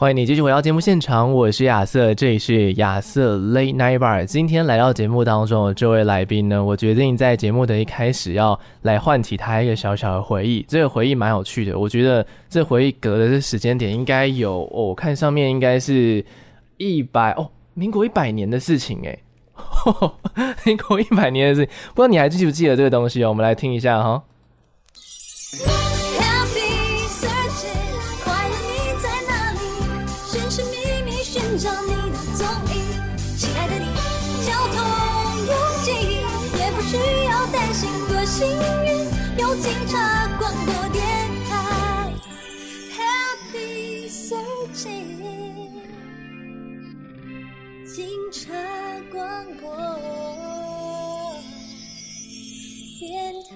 欢迎你继续回到节目现场，我是亚瑟，这里是亚瑟 Late Night Bar。今天来到节目当中的这位来宾呢，我决定在节目的一开始要来唤起他一个小小的回忆。这个回忆蛮有趣的，我觉得这回忆隔的这时间点应该有，我看上面应该是一百哦，民国一百年的事情哎，民国一百年的事情，不知道你还记不记得这个东西哦？我们来听一下哈。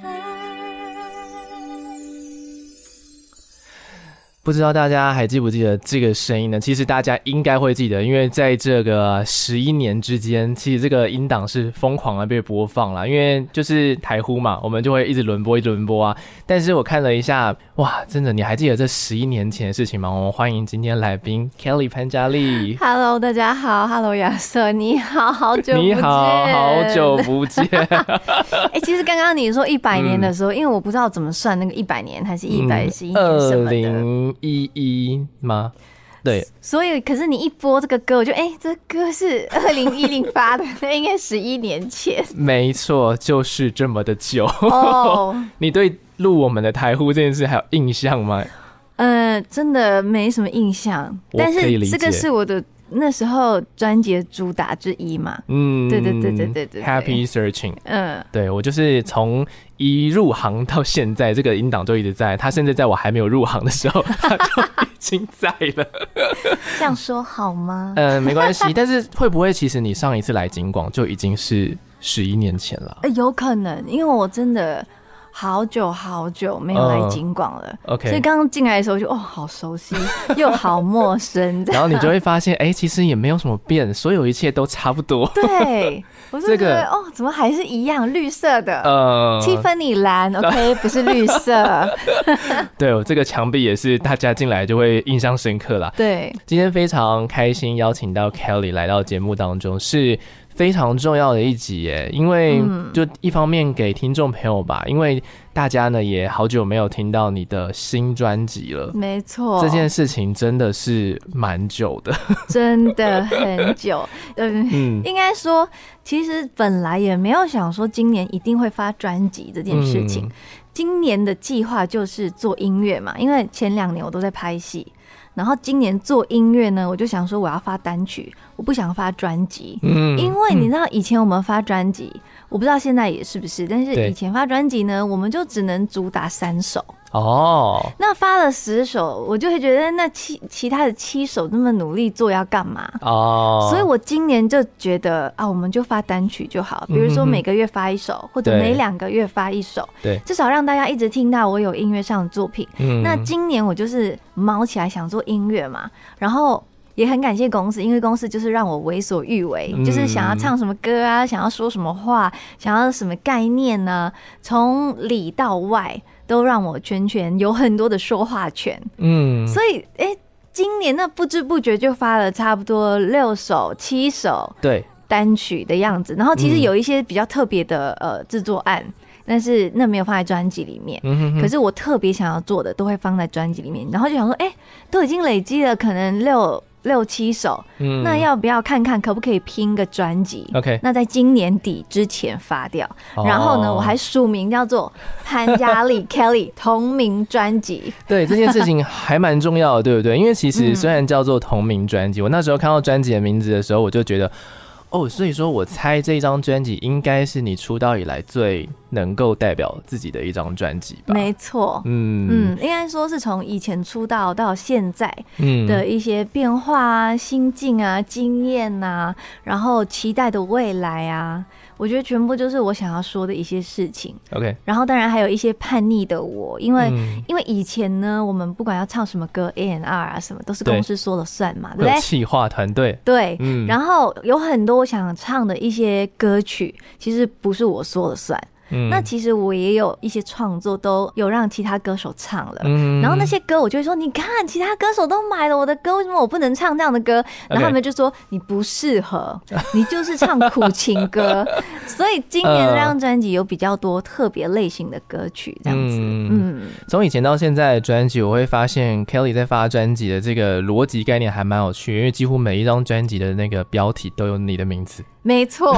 电不知道大家还记不记得这个声音呢？其实大家应该会记得，因为在这个十一年之间，其实这个音档是疯狂的被播放了。因为就是台呼嘛，我们就会一直轮播，一直轮播啊。但是我看了一下，哇，真的，你还记得这十一年前的事情吗？我们欢迎今天来宾 Kelly 潘嘉丽。Hello，大家好，Hello 亚瑟，你好，好久不见，你好，好久不见。哎、欸，其实刚刚你说一百年的时候、嗯，因为我不知道怎么算那个一百年，还是一百十一年什么的。一一吗？对，所以可是你一播这个歌，我就哎、欸，这歌是 二零一零发的，那应该十一年前。没错，就是这么的久。哦、oh. 你对录我们的台呼这件事还有印象吗？嗯、呃，真的没什么印象，但是这个是我的。那时候专辑主打之一嘛，嗯，对对对对对对，Happy Searching，嗯，对，我就是从一入行到现在，这个音档就一直在。他甚至在我还没有入行的时候，他就已经在了。这样说好吗？嗯，没关系。但是会不会其实你上一次来警广就已经是十一年前了？有可能，因为我真的。好久好久没有来警广了，uh，OK，所以刚刚进来的时候就哦，好熟悉 又好陌生，然后你就会发现，哎、欸，其实也没有什么变，所有一切都差不多。对，我就觉得、这个、哦，怎么还是一样，绿色的，呃，七分你蓝，OK，不是绿色。对，我这个墙壁也是，大家进来就会印象深刻啦。对，今天非常开心邀请到 Kelly 来到节目当中，是。非常重要的一集耶，因为就一方面给听众朋友吧，因为大家呢也好久没有听到你的新专辑了。没错，这件事情真的是蛮久的，真的很久。嗯，应该说，其实本来也没有想说今年一定会发专辑这件事情。今年的计划就是做音乐嘛，因为前两年我都在拍戏。然后今年做音乐呢，我就想说我要发单曲，我不想发专辑。嗯，因为你知道以前我们发专辑，我不知道现在也是不是，但是以前发专辑呢，我们就只能主打三首。哦，那发了十首，我就会觉得那其其他的七首那么努力做要干嘛？哦，所以我今年就觉得啊，我们就发单曲就好，比如说每个月发一首，或者每两个月发一首，对，至少让大家一直听到我有音乐上的作品。嗯，那今年我就是卯起来想做音乐嘛，然后也很感谢公司，因为公司就是让我为所欲为，就是想要唱什么歌啊，想要说什么话，想要什么概念呢，从里到外。都让我全权有很多的说话权，嗯，所以哎、欸，今年那不知不觉就发了差不多六首、七首对。单曲的样子，然后其实有一些比较特别的呃制作案，但是那没有放在专辑里面，嗯哼哼，可是我特别想要做的都会放在专辑里面，然后就想说，哎、欸，都已经累积了可能六。六七首，嗯，那要不要看看可不可以拼个专辑？OK，那在今年底之前发掉。Oh. 然后呢，我还署名叫做潘嘉丽 Kelly 同名专辑。对，这件事情还蛮重要的，对不对？因为其实虽然叫做同名专辑，我那时候看到专辑的名字的时候，我就觉得。哦，所以说我猜这张专辑应该是你出道以来最能够代表自己的一张专辑吧？没错，嗯嗯，应该说是从以前出道到现在的一些变化啊、心境啊、经验啊，然后期待的未来啊，我觉得全部就是我想要说的一些事情。OK，然后当然还有一些叛逆的我，因为、嗯、因为以前呢，我们不管要唱什么歌，A N R 啊什么，都是公司说了算嘛，对，对不对？企划团队对，嗯，然后有很多我想唱的一些歌曲，其实不是我说了算。嗯、那其实我也有一些创作，都有让其他歌手唱了。嗯，然后那些歌，我就会说，你看，其他歌手都买了我的歌，为什么我不能唱这样的歌？然后他们就说，你不适合，你就是唱苦情歌。所以今年这张专辑有比较多特别类型的歌曲，这样子。嗯，从、嗯、以前到现在的专辑，我会发现 Kelly 在发专辑的这个逻辑概念还蛮有趣，因为几乎每一张专辑的那个标题都有你的名字。没错，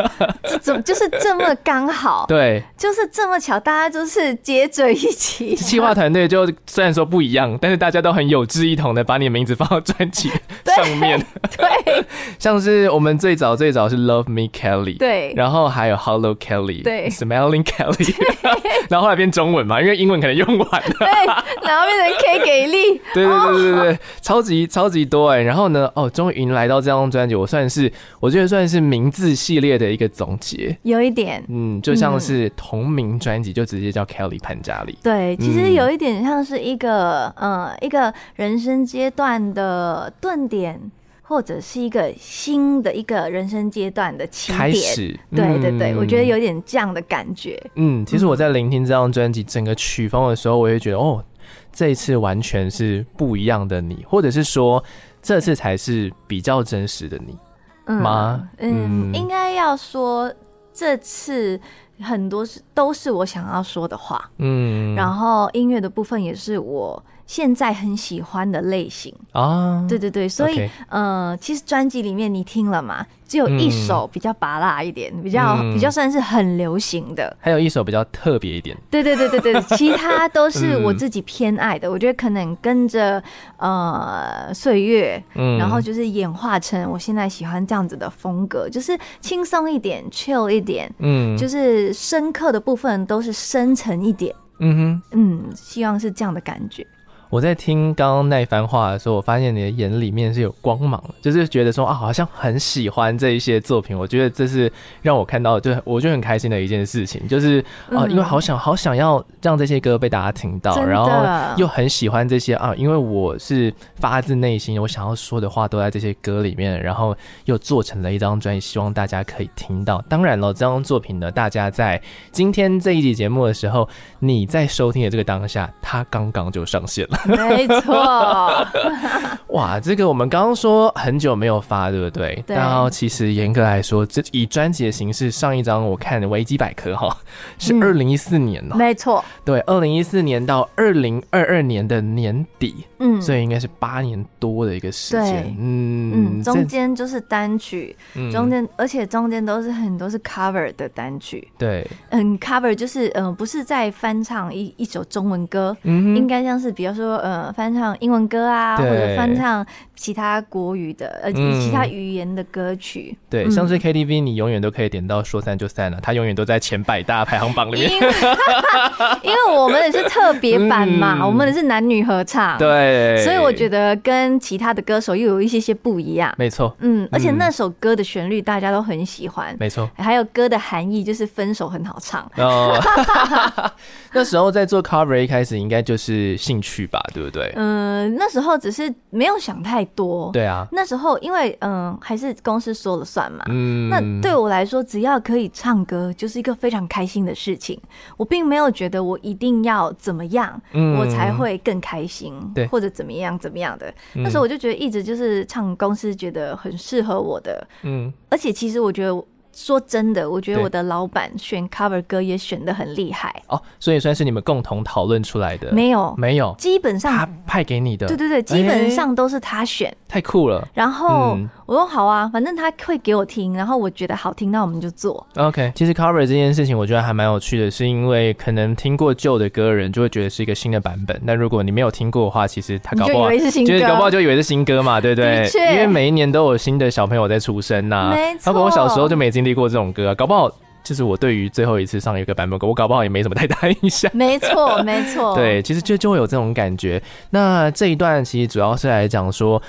这怎就是这么刚好？对，就是这么巧，大家就是接着一起。企划团队就虽然说不一样，但是大家都很有志一同的把你的名字放到专辑 上面。对，对像是我们最早最早是 Love Me Kelly，对，然后还有 Hello Kelly，对，Smelling Kelly，然后后来变中文嘛，因为英文可能用完了，对，然后变成 K 给力，对对对对对，超级超级多哎，然后呢，哦，终于迎来到这张专辑，我算是我觉得算是。名字系列的一个总结，有一点，嗯，就像是同名专辑就直接叫 Kelly 潘嘉丽。对，其实有一点像是一个，嗯、呃，一个人生阶段的顿点，或者是一个新的一个人生阶段的起点。开始，对对对，我觉得有点这样的感觉。嗯，其实我在聆听这张专辑整个曲风的时候，我也觉得，哦，这一次完全是不一样的你，或者是说，这次才是比较真实的你。吗？嗯，应该要说这次很多是都是我想要说的话，嗯，然后音乐的部分也是我现在很喜欢的类型啊，对对对，所以呃，其实专辑里面你听了嘛？只有一首比较拔辣一点，嗯、比较比较算是很流行的，还有一首比较特别一点。对对对对对，其他都是我自己偏爱的。嗯、我觉得可能跟着呃岁月，嗯，然后就是演化成我现在喜欢这样子的风格，就是轻松一点，chill 一点，嗯，就是深刻的部分都是深沉一点，嗯哼，嗯，希望是这样的感觉。我在听刚刚那一番话的时候，我发现你的眼里面是有光芒的，就是觉得说啊，好像很喜欢这一些作品。我觉得这是让我看到，就我就很开心的一件事情，就是啊，因为好想好想要让这些歌被大家听到，然后又很喜欢这些啊，因为我是发自内心，我想要说的话都在这些歌里面，然后又做成了一张专辑，希望大家可以听到。当然了，这张作品呢，大家在今天这一集节目的时候，你在收听的这个当下，它刚刚就上线了。没错，哇，这个我们刚刚说很久没有发，对不对？对。然后其实严格来说，这以专辑的形式，上一张我看维基百科哈，是二零一四年哦。没错，对，二零一四年到二零二二年的年底，嗯，所以应该是八年多的一个时间，嗯嗯，中间就是单曲，嗯中间而且中间都是很多是 cover 的单曲，对，嗯，cover 就是嗯，不是在翻唱一一首中文歌，嗯，应该像是比如说。呃，翻唱英文歌啊，或者翻唱其他国语的呃，其他语言的歌曲。对，像是 KTV，你永远都可以点到说散就散了，它永远都在前百大排行榜里面。因为，因为我们的是特别版嘛，我们的是男女合唱，对，所以我觉得跟其他的歌手又有一些些不一样。没错，嗯，而且那首歌的旋律大家都很喜欢，没错，还有歌的含义就是分手很好唱。哦，那时候在做 cover 一开始应该就是兴趣吧。对不对？嗯，那时候只是没有想太多。对啊，那时候因为嗯，还是公司说了算嘛。嗯，那对我来说，只要可以唱歌，就是一个非常开心的事情。我并没有觉得我一定要怎么样，嗯，我才会更开心，对，或者怎么样怎么样的。嗯，那时候我就觉得一直就是唱公司觉得很适合我的。嗯，而且其实我觉得。说真的，我觉得我的老板选 cover 歌也选的很厉害哦，所以算是你们共同讨论出来的？没有，没有，基本上他派给你的。对对对，基本上都是他选，欸、太酷了。然后、嗯、我说好啊，反正他会给我听，然后我觉得好听，那我们就做。OK，其实 cover 这件事情我觉得还蛮有趣的，是因为可能听过旧的歌的人就会觉得是一个新的版本，但如果你没有听过的话，其实他搞不好就以为是新歌，搞不好就以为是新歌嘛，对不对？因为每一年都有新的小朋友在出生呐、啊，没错。包括我小时候就没经历过这种歌、啊。搞不好就是我对于最后一次上一个版本歌，我搞不好也没什么太大印象。没错，没错。对，其实就就会有这种感觉。那这一段其实主要是来讲说。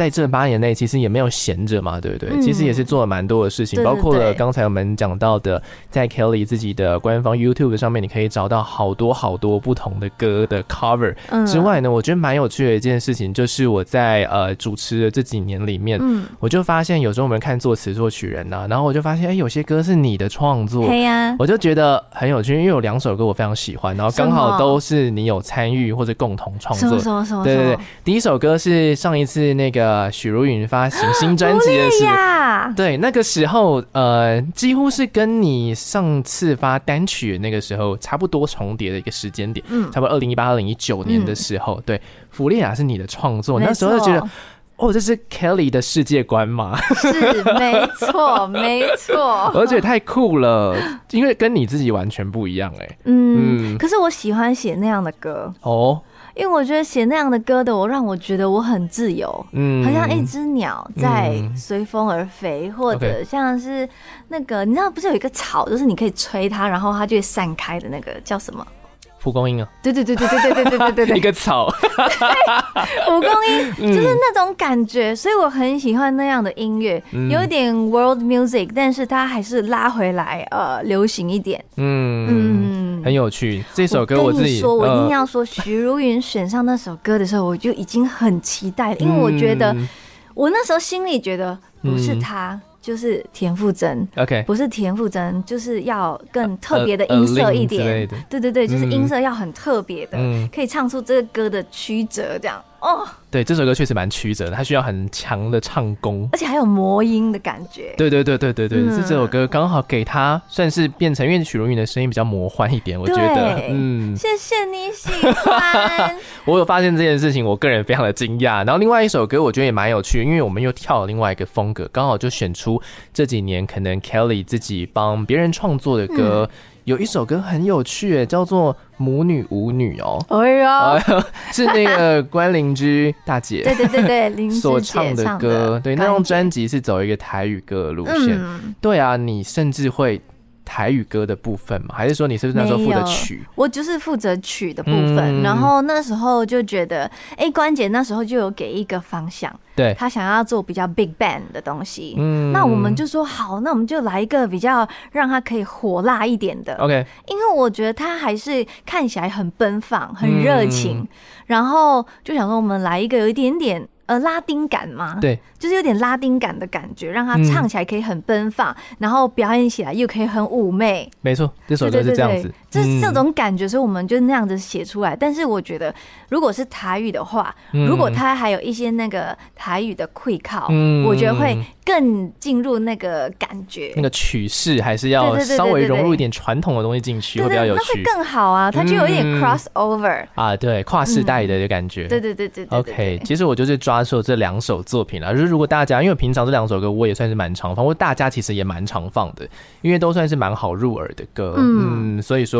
在这八年内其实也没有闲着嘛，对不对？嗯、其实也是做了蛮多的事情，包括了刚才我们讲到的，在 Kelly 自己的官方 YouTube 上面，你可以找到好多好多不同的歌的 cover。之外呢，我觉得蛮有趣的一件事情，就是我在呃主持的这几年里面，嗯，我就发现有时候我们看作词作曲人呐、啊，然后我就发现，哎，有些歌是你的创作，对呀，我就觉得很有趣，因为有两首歌我非常喜欢，然后刚好都是你有参与或者共同创作，什么什么，对对对，第一首歌是上一次那个许茹芸发行新专辑的时候，对，那个时候呃，几乎是跟你上次发单曲那个时候差不多重叠的一个时间点，嗯，差不多二零一八、二零一九年的时候，对，弗利亚是你的创作，那时候就觉得。哦，这是 Kelly 的世界观吗？是，没错，没错。而且太酷了，因为跟你自己完全不一样哎、欸。嗯，可是我喜欢写那样的歌哦，因为我觉得写那样的歌的我，让我觉得我很自由，嗯，好像一只鸟在随风而飞，嗯、或者像是那个，你知道不是有一个草，就是你可以吹它，然后它就会散开的那个叫什么？蒲公英啊，对对对对对对对对对对，一个草，蒲公英就是那种感觉，所以我很喜欢那样的音乐，有点 world music，但是它还是拉回来呃流行一点，嗯嗯，很有趣。这首歌我自己说，我一定要说，徐如云选上那首歌的时候，我就已经很期待了，因为我觉得我那时候心里觉得不是他。就是田馥甄，OK，不是田馥甄，就是要更特别的音色一点，对对对，就是音色要很特别的，嗯、可以唱出这个歌的曲折，这样哦。对，这首歌确实蛮曲折的，它需要很强的唱功，而且还有魔音的感觉。对对对对对对，是、嗯、这首歌刚好给他算是变成，因为许茹芸的声音比较魔幻一点，我觉得，嗯，谢谢你喜欢。我有发现这件事情，我个人非常的惊讶。然后另外一首歌，我觉得也蛮有趣，因为我们又跳了另外一个风格，刚好就选出这几年可能 Kelly 自己帮别人创作的歌。嗯有一首歌很有趣，叫做《母女舞女》哦。哎呦，是那个关凌芝大姐，对对对对，所唱的歌。对，那张专辑是走一个台语歌的路线。嗯、对啊，你甚至会。台语歌的部分吗？还是说你是不是那时候负责曲？我就是负责曲的部分。嗯、然后那时候就觉得，哎、欸，关姐那时候就有给一个方向，对，他想要做比较 big band 的东西。嗯，那我们就说好，那我们就来一个比较让他可以火辣一点的。OK，因为我觉得他还是看起来很奔放、很热情，嗯、然后就想说我们来一个有一点点。呃，拉丁感吗，对，就是有点拉丁感的感觉，让他唱起来可以很奔放，嗯、然后表演起来又可以很妩媚。没错，这首歌是这样子，就是这种感觉，所以我们就那样子写出来。嗯、但是我觉得，如果是台语的话，嗯、如果他还有一些那个台语的气口，嗯、我觉得会。更进入那个感觉，那个曲式还是要稍微融入一点传统的东西进去，会比较有趣。那会更好啊，它就有一点 cross over 啊，对，跨世代的感觉。对对对对。OK，其实我就是抓住这两首作品啦。就是如果大家，因为平常这两首歌我也算是蛮常放，或大家其实也蛮常放的，因为都算是蛮好入耳的歌。嗯，所以说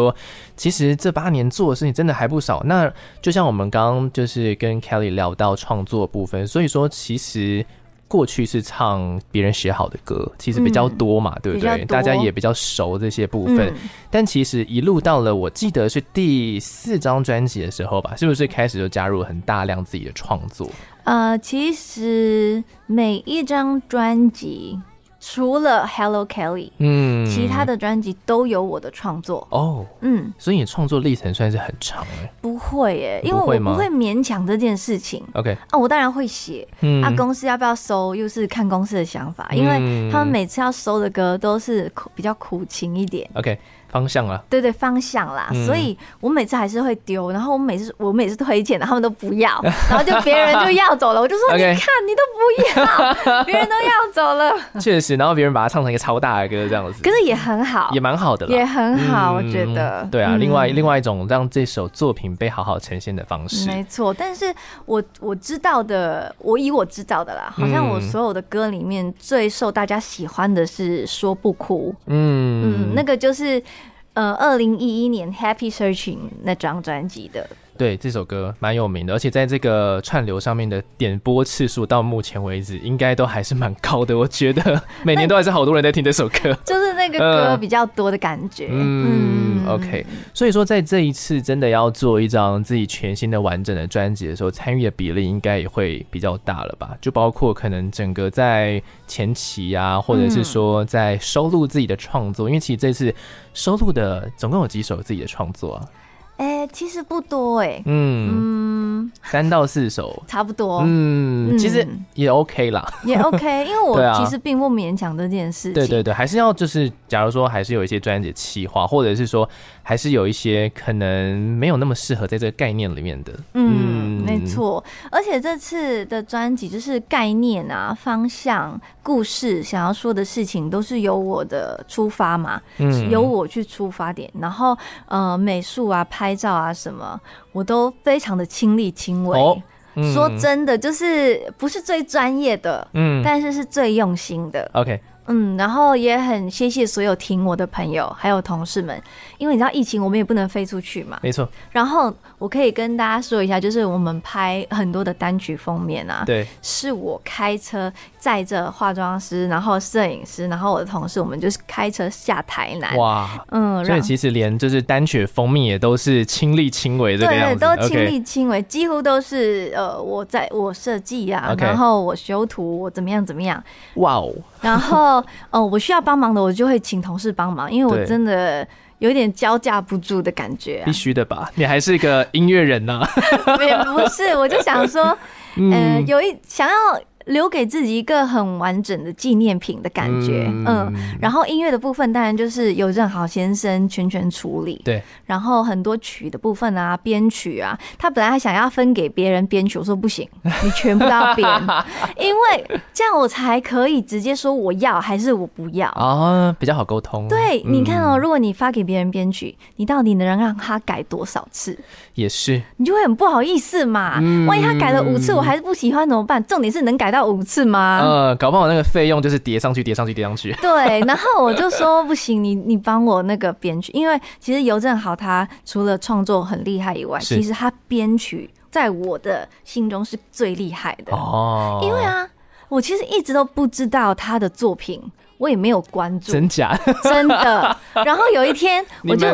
其实这八年做的事情真的还不少。那就像我们刚刚就是跟 Kelly 聊到创作部分，所以说其实。过去是唱别人写好的歌，其实比较多嘛，嗯、对不对？大家也比较熟这些部分。嗯、但其实一路到了，我记得是第四张专辑的时候吧，是不是开始就加入了很大量自己的创作？呃，其实每一张专辑。除了 Hello Kelly，嗯，其他的专辑都有我的创作。哦，嗯，所以你创作历程算是很长哎，不会耶，因为我不会勉强这件事情，OK，啊，我当然会写，嗯，啊，公司要不要收又是看公司的想法，因为他们每次要收的歌都是比较苦情一点，OK。方向啊，对对，方向啦，嗯、所以我每次还是会丢，然后我每次我每次推荐的，他们都不要，然后就别人就要走了，我就说 你看你都不要，别人都要走了，确实，然后别人把它唱成一个超大的歌这样子，可是也很好，也蛮好的，也很好，我觉得，对啊，另外另外一种让这首作品被好好呈现的方式，没错，但是我我知道的，我以我知道的啦，好像我所有的歌里面最受大家喜欢的是说不哭，嗯。嗯，那个就是。呃，二零一一年《Happy Searching》那张专辑的对，这首歌蛮有名的，而且在这个串流上面的点播次数到目前为止应该都还是蛮高的。我觉得 每年都还是好多人在听这首歌，就是那个歌比较多的感觉。嗯，嗯，OK。所以说，在这一次真的要做一张自己全新的完整的专辑的时候，参与的比例应该也会比较大了吧？就包括可能整个在前期啊，或者是说在收录自己的创作，因为其实这次收录的总共有几首自己的创作啊？哎、欸，其实不多哎、欸，嗯。嗯，三到四首，差不多，嗯，其实也 OK 啦，也 OK，因为我其实并不勉强这件事情，对对对，还是要就是，假如说还是有一些专辑企划，或者是说。还是有一些可能没有那么适合在这个概念里面的。嗯，没错。而且这次的专辑就是概念啊、方向、故事，想要说的事情都是由我的出发嘛，嗯，由我去出发点。然后呃，美术啊、拍照啊什么，我都非常的亲力亲为。哦嗯、说真的，就是不是最专业的，嗯，但是是最用心的。OK。嗯，然后也很谢谢所有听我的朋友还有同事们，因为你知道疫情，我们也不能飞出去嘛。没错。然后我可以跟大家说一下，就是我们拍很多的单曲封面啊，对，是我开车载着化妆师，然后摄影师，然后我的同事，我们就是开车下台南。哇，嗯，所以其实连就是单曲封面也都是亲力亲为这个样子，对，都亲力亲为，几乎都是呃我在我设计啊.然后我修图，我怎么样怎么样。哇哦。然后，呃，我需要帮忙的，我就会请同事帮忙，因为我真的有点招架不住的感觉、啊。必须的吧？你还是一个音乐人呢、啊？也不是，我就想说，嗯、呃，有一想要。留给自己一个很完整的纪念品的感觉，嗯，嗯，然后音乐的部分当然就是由任豪先生全权处理，对，然后很多曲的部分啊，编曲啊，他本来还想要分给别人编曲，我说不行，你全部都要编，因为这样我才可以直接说我要还是我不要。啊，比较好沟通。对，你看哦，如果你发给别人编曲，你到底能让他改多少次？也是，你就会很不好意思嘛，万一他改了五次，我还是不喜欢怎么办？重点是能改到。五次吗？呃，搞不好那个费用就是叠上去，叠上去，叠上去。对，然后我就说不行，你你帮我那个编曲，因为其实游正豪他除了创作很厉害以外，其实他编曲在我的心中是最厉害的哦。因为啊，我其实一直都不知道他的作品。我也没有关注，真假？真的。然后有一天，我就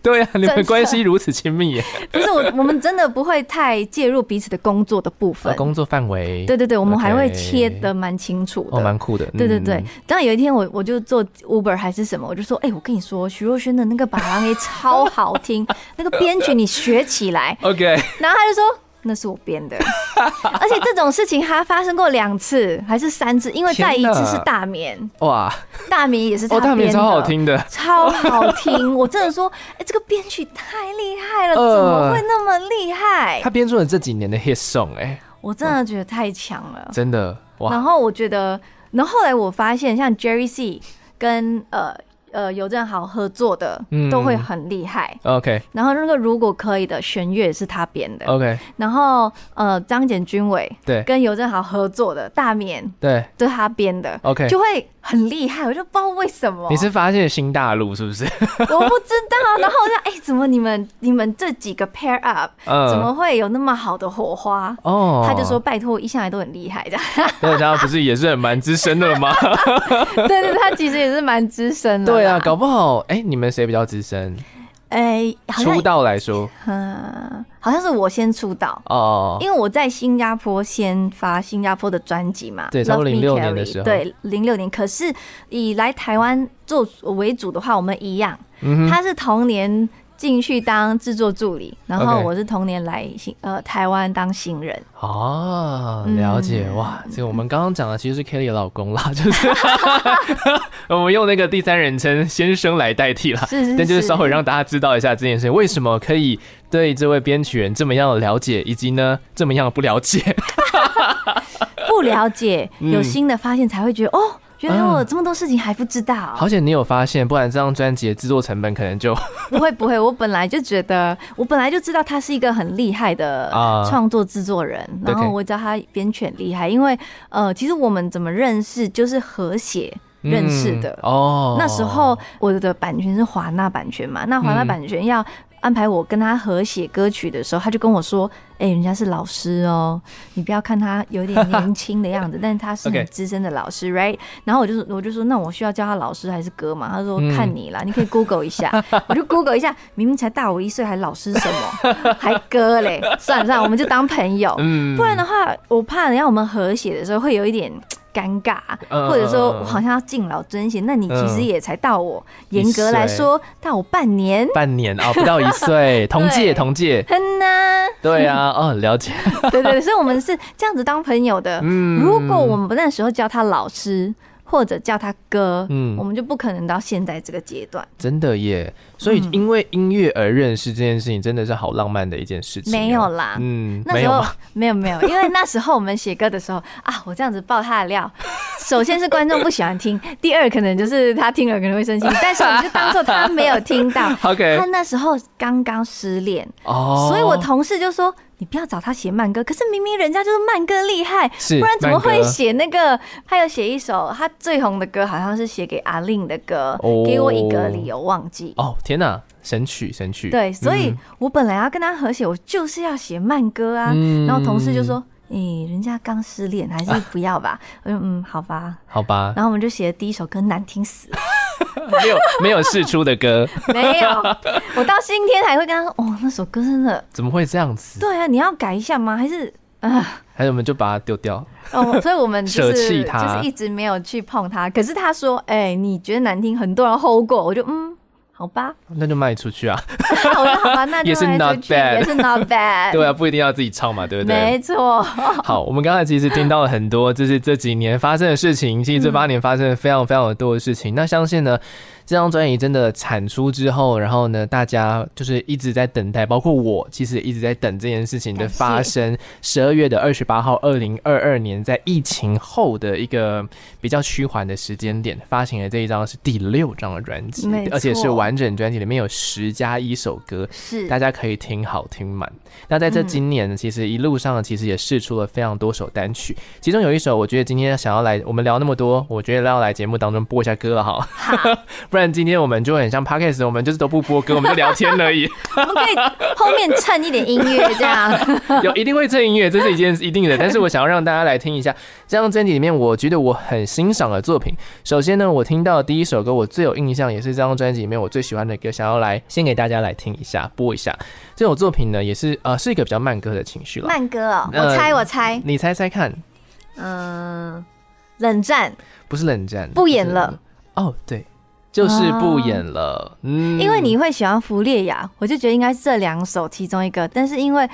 对啊，你们关系如此亲密耶？不是我，我们真的不会太介入彼此的工作的部分，工作范围。对对对，我们还会切的蛮清楚的，哦，蛮酷的。对对对。当然有一天，我我就做 Uber 还是什么，我就说，哎，我跟你说，徐若瑄的那个《把郎》超好听，那个编曲你学起来。OK。然后他就说。那是我编的，而且这种事情还发生过两次还是三次，因为再一次是大眠哇，大眠也是他编的，大眠超好听的，超好听，我真的说，哎，这个编曲太厉害了，怎么会那么厉害？他编出了这几年的 hit song，哎，我真的觉得太强了，真的哇。然后我觉得，然后后来我发现，像 Jerry C 跟呃。呃，游正豪合作的都会很厉害。嗯、OK，然后那个如果可以的弦乐是他编的。OK，然后呃，张简君伟对跟游正豪合作的大面对，都是他编的。OK，就会很厉害，我就不知道为什么。你是发现新大陆是不是？我不知道。然后我就哎、欸，怎么你们你们这几个 pair up，、嗯、怎么会有那么好的火花？哦，他就说拜托，一向来都很厉害的。对，他不是也是很蛮资深的吗？对，对对，他其实也是蛮资深的。对啊，搞不好哎、欸，你们谁比较资深？哎、欸，出道来说，嗯，好像是我先出道哦，因为我在新加坡先发新加坡的专辑嘛，对，从零六年的时候，对，零六年。可是以来台湾做为主的话，我们一样，嗯、他是同年。进去当制作助理，然后我是同年来新.呃台湾当新人。哦，了解、嗯、哇，这个我们刚刚讲的其实是 Kelly 的老公啦，就是 我们用那个第三人称先生来代替啦，是是是，但就是稍微让大家知道一下这件事情，为什么可以对这位编曲人这么样的了解，以及呢这么样的不了解，不了解有新的发现才会觉得、嗯、哦。原来我有这么多事情还不知道，嗯、好险你有发现，不然这张专辑的制作成本可能就 不会不会。我本来就觉得，我本来就知道他是一个很厉害的创作制作人，然后我知道他编曲厉害，因为呃，其实我们怎么认识就是和谐认识的、嗯、哦。那时候我的版权是华纳版权嘛，那华纳版权要安排我跟他合写歌曲的时候，他就跟我说：“哎、欸，人家是老师哦，你不要看他有点 年轻的样子，但是他是很资深的老师 Okay.，right？” 然后我就说：“我就说，那我需要叫他老师还是哥嘛？”他说：“看你啦，嗯、你可以 Google 一下。”我就 Google 一下，明明才大我一岁，还老师什么，还哥嘞？算了算了，我们就当朋友。嗯，不然的话，我怕人家我们和谐的时候会有一点。尴尬，或者说我好像要敬老尊贤，那你其实也才到我，严格来说到我半年，半年啊，不到一岁，同 届同届，哼呐。对啊，哦，了解。对对，所以我们是这样子当朋友的。嗯，如果我们那时候叫他老师。或者叫他哥，嗯，我们就不可能到现在这个阶段。真的耶，所以因为音乐而认识这件事情，真的是好浪漫的一件事情。没有啦，嗯，那时候没有没有，因为那时候我们写歌的时候啊，我这样子爆他的料，首先是观众不喜欢听，第二可能就是他听了可能会生气，但是我们就当做他没有听到。OK，他那时候刚刚失恋哦，所以我同事就说。你不要找他写慢歌，可是明明人家就是慢歌厉害，不然怎么会写那个？他有写一首他最红的歌，好像是写给阿令的歌，给我一个理由忘记。哦，天哪，神曲神曲！对，所以我本来要跟他合写，我就是要写慢歌啊。然后同事就说：“诶，人家刚失恋，还是不要吧。”我说：“嗯，好吧，好吧。”然后我们就写了第一首歌，难听死了。没有没有试出的歌，没有。我到今天还会跟他说：“哦，那首歌真的怎么会这样子？”对啊，你要改一下吗？还是啊？还是我们就把它丢掉？哦，所以我们舍弃它，就是一直没有去碰它。可是他说：“哎、欸，你觉得难听，很多人 hold 过。”我就嗯。好吧，那就卖出去啊！好吧好吧，那就卖出去，也是 not bad，也是 not bad。对啊，不一定要自己唱嘛，对不对？没错。好，我们刚才其实听到了很多，就是这几年发生的事情，其实这八年发生了非常非常的多的事情。嗯、那相信呢，这张专辑真的产出之后，然后呢，大家就是一直在等待，包括我，其实一直在等这件事情的发生。十二月的二十八号，二零二二年，在疫情后的一个比较趋缓的时间点，发行的这一张是第六张的专辑，而且是完。整专辑里面有十加一首歌，是大家可以听好听满。那在这今年呢，其实一路上其实也试出了非常多首单曲，其中有一首我觉得今天想要来，我们聊那么多，我觉得要来节目当中播一下歌了哈，好 不然今天我们就很像 Podcast，我们就是都不播歌，我们就聊天而已。我们可以后面衬一点音乐，这样 有一定会衬音乐，这是一件一定的。但是我想要让大家来听一下这张专辑里面，我觉得我很欣赏的作品。首先呢，我听到的第一首歌，我最有印象，也是这张专辑里面我最。最喜欢的歌，想要来先给大家来听一下，播一下这首作品呢，也是呃是一个比较慢歌的情绪了。慢歌哦，我猜我猜，你猜猜看，嗯，冷战不是冷战，不演了哦，对，就是不演了。嗯，因为你会喜欢弗列雅，我就觉得应该是这两首其中一个，但是因为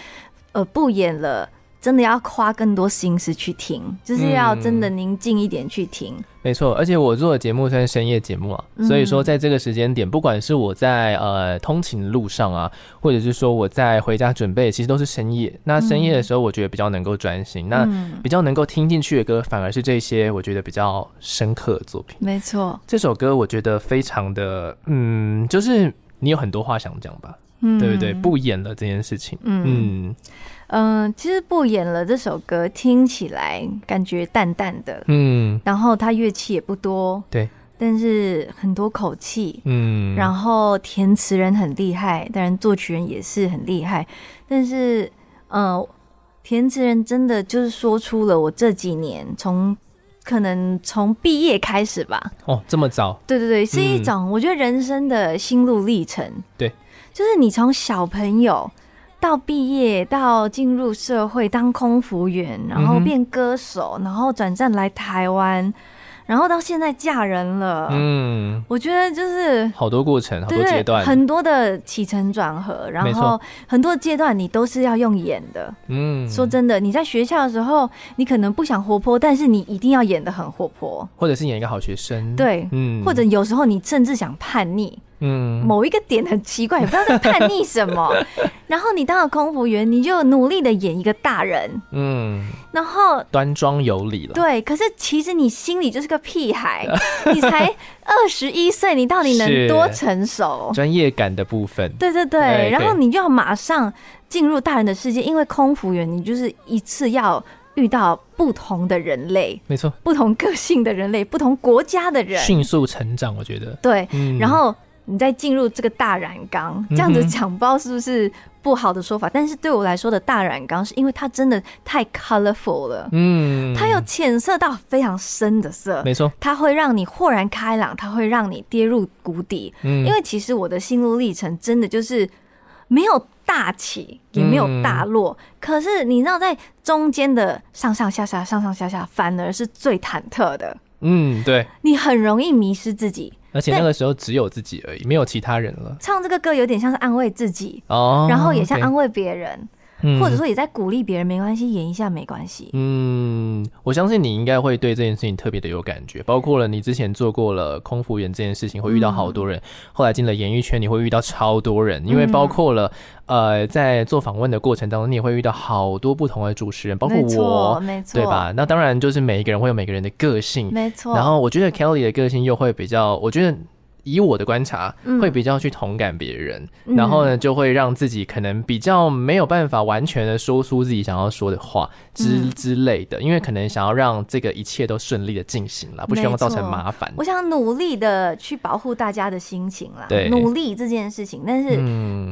呃不演了。真的要花更多心思去听，就是要真的宁静一点去听。嗯、没错，而且我做的节目算是深夜节目啊，嗯、所以说在这个时间点，不管是我在呃通勤的路上啊，或者是说我在回家准备，其实都是深夜。那深夜的时候，我觉得比较能够专心，嗯、那比较能够听进去的歌，反而是这些我觉得比较深刻的作品。没错，这首歌我觉得非常的，嗯，就是你有很多话想讲吧，嗯、对不对？不演了这件事情，嗯。嗯嗯，其实不演了这首歌听起来感觉淡淡的，嗯，然后它乐器也不多，对，但是很多口气，嗯，然后填词人很厉害，当然作曲人也是很厉害，但是，呃，填词人真的就是说出了我这几年从可能从毕业开始吧，哦，这么早，对对对，是一种我觉得人生的心路历程，对，就是你从小朋友。到毕业，到进入社会当空服员，然后变歌手，然后转战来台湾，然后到现在嫁人了。嗯，我觉得就是好多过程，好多阶段，很多的起承转合，然后很多阶段你都是要用演的。嗯，说真的，你在学校的时候，你可能不想活泼，但是你一定要演得很活泼，或者是演一个好学生。对，嗯，或者有时候你甚至想叛逆。嗯，某一个点很奇怪，也不知道在叛逆什么。然后你当了空服员，你就努力的演一个大人，嗯，然后端庄有礼了。对，可是其实你心里就是个屁孩，你才二十一岁，你到底能多成熟？专业感的部分，对对对。对，然后你就要马上进入大人的世界，因为空服员你就是一次要遇到不同的人类，没错，不同个性的人类，不同国家的人，迅速成长。我觉得，对，嗯、然后。你再进入这个大染缸，这样子讲不知道是不是不好的说法，嗯、但是对我来说的大染缸，是因为它真的太 colorful 了，嗯，它有浅色到非常深的色，没错，它会让你豁然开朗，它会让你跌入谷底，嗯，因为其实我的心路历程真的就是没有大起，也没有大落，嗯、可是你知道，在中间的上上下下、上上下下，反而是最忐忑的，嗯，对，你很容易迷失自己。而且那个时候只有自己而已，没有其他人了。唱这个歌有点像是安慰自己哦，然后也像安慰别人。或者说也在鼓励别人，没关系，演一下没关系。嗯，我相信你应该会对这件事情特别的有感觉，包括了你之前做过了空服员这件事情，会遇到好多人。嗯、后来进了演艺圈，你会遇到超多人，因为包括了、嗯、呃，在做访问的过程当中，你也会遇到好多不同的主持人，包括我，没错，对吧？那当然就是每一个人会有每个人的个性，没错。然后我觉得 Kelly 的个性又会比较，我觉得。以我的观察，会比较去同感别人，嗯、然后呢，就会让自己可能比较没有办法完全的说出自己想要说的话之、嗯、之类的，因为可能想要让这个一切都顺利的进行了，不希望造成麻烦。我想努力的去保护大家的心情啦，对，努力这件事情，但是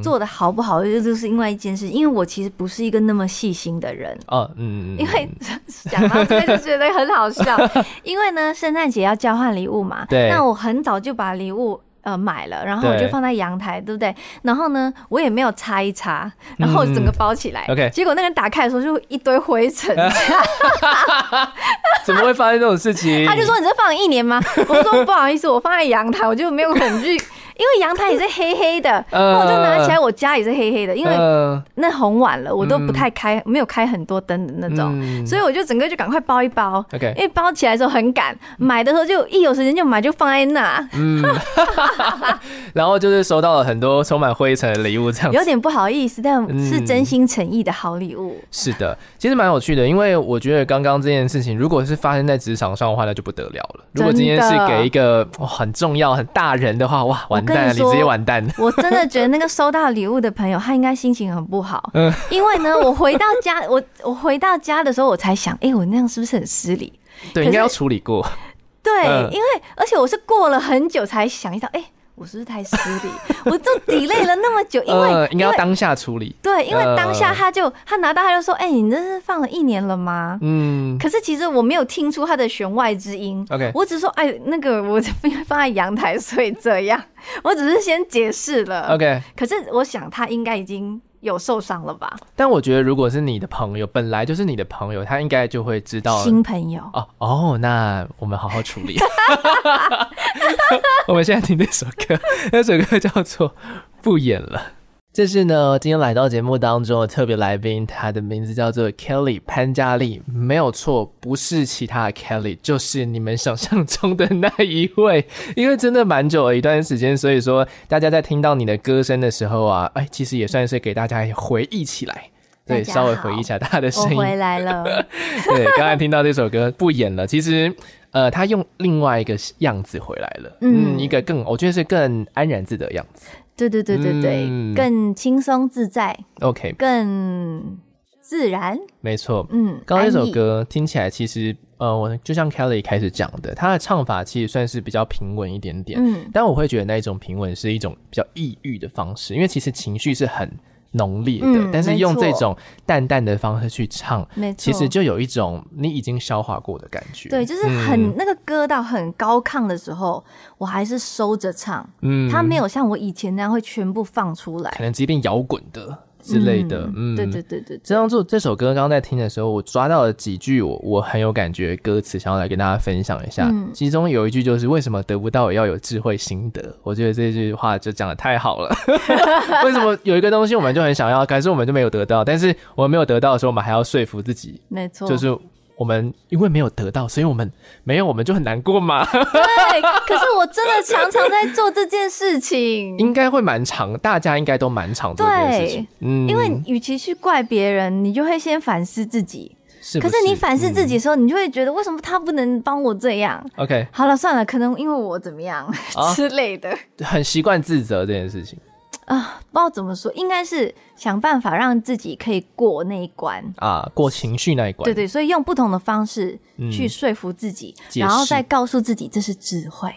做的好不好，就就是另外一件事。因为我其实不是一个那么细心的人。哦，嗯，因为 讲到这个就觉得很好笑，因为呢，圣诞节要交换礼物嘛，对，那我很早就把礼物。呃，买了，然后我就放在阳台，对，不对？然后呢，我也没有擦一擦，然后整个包起来。OK，、嗯、结果那个人打开的时候就一堆灰尘。怎么会发生这种事情？他就说：“你这放了一年吗？”我说：“不好意思，我放在阳台，我就没有很去。”因为阳台也是黑黑的，然后我就拿起来，我家也是黑黑的。因为那很晚了，我都不太开，没有开很多灯的那种，所以我就整个就赶快包一包。OK，因为包起来的时候很赶，买的时候就一有时间就买，就放在那。嗯，然后就是收到了很多充满灰尘的礼物，这样有点不好意思，但是真心诚意的好礼物。是的，其实蛮有趣的，因为我觉得刚刚这件事情，如果是发生在职场上的话，那就不得了了。如果今天是给一个很重要、很大人的话，哇，完。你直接完蛋！我真的觉得那个收到礼物的朋友，他应该心情很不好。嗯，因为呢，我回到家，我我回到家的时候，我才想，哎、欸，我那样是不是很失礼？对，应该要处理过。对，嗯、因为而且我是过了很久才想到，哎、欸。我是不是太失礼？我都 delay 了那么久，因为、呃、应该要当下处理。对，因为当下他就他拿到他就说：“哎、欸，你这是放了一年了吗？”嗯。可是其实我没有听出他的弦外之音。OK，我只是说：“哎，那个我放在阳台，所以这样。”我只是先解释了。OK。可是我想他应该已经。有受伤了吧？但我觉得，如果是你的朋友，本来就是你的朋友，他应该就会知道新朋友哦哦。那我们好好处理。我们现在听这首歌，那首歌叫做《不演了》。这是呢，今天来到节目当中的特别来宾，他的名字叫做 Kelly 潘嘉丽，没有错，不是其他的 Kelly，就是你们想象中的那一位。因为真的蛮久了一段时间，所以说大家在听到你的歌声的时候啊，哎，其实也算是给大家回忆起来，对，稍微回忆一下他的声音。我回来了。对，刚才听到这首歌不演了，其实呃，他用另外一个样子回来了，嗯，嗯，一个更我觉得是更安然自得的样子。对对对对对，嗯、更轻松自在，OK，更自然，没错。嗯，刚刚那首歌听起来其实，呃，我就像 Kelly 开始讲的，他的唱法其实算是比较平稳一点点，嗯，但我会觉得那一种平稳是一种比较抑郁的方式，因为其实情绪是很。浓烈的，嗯、但是用这种淡淡的方式去唱，没错，其实就有一种你已经消化过的感觉。对，就是很、嗯、那个歌到很高亢的时候，我还是收着唱，嗯，它没有像我以前那样会全部放出来，可能即便摇滚的。之类的，嗯，对对对对。这张作这首歌，刚刚在听的时候，我抓到了几句我我很有感觉歌词，想要来跟大家分享一下。嗯，其中有一句就是“为什么得不到也要有智慧心得”，我觉得这句话就讲的太好了。为什么有一个东西我们就很想要，可是我们就没有得到？但是我们没有得到的时候，我们还要说服自己，没错，就是。我们因为没有得到，所以我们没有，我们就很难过嘛。对，可是我真的常常在做这件事情，应该会蛮长，大家应该都蛮长做这件事情。嗯，因为与其去怪别人，你就会先反思自己。是，可是你反思自己的时候，嗯、你就会觉得为什么他不能帮我这样？OK，好了，算了，可能因为我怎么样、啊、之类的，很习惯自责这件事情。啊，不知道怎么说，应该是想办法让自己可以过那一关啊，过情绪那一关。对对，所以用不同的方式去说服自己，嗯、然后再告诉自己这是智慧。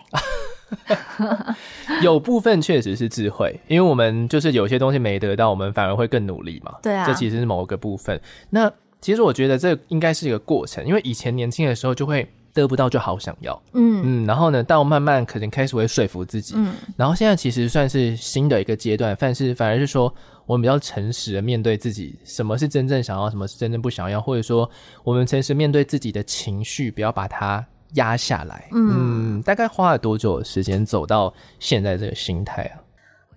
有部分确实是智慧，因为我们就是有些东西没得到，我们反而会更努力嘛。对啊，这其实是某个部分。那其实我觉得这应该是一个过程，因为以前年轻的时候就会得不到就好想要，嗯。嗯，然后呢，到慢慢可能开始会说服自己，嗯，然后现在其实算是新的一个阶段，但是反而是说我们比较诚实的面对自己，什么是真正想要，什么是真正不想要，或者说我们诚实面对自己的情绪，不要把它。压下来，嗯，大概花了多久的时间走到现在这个心态啊？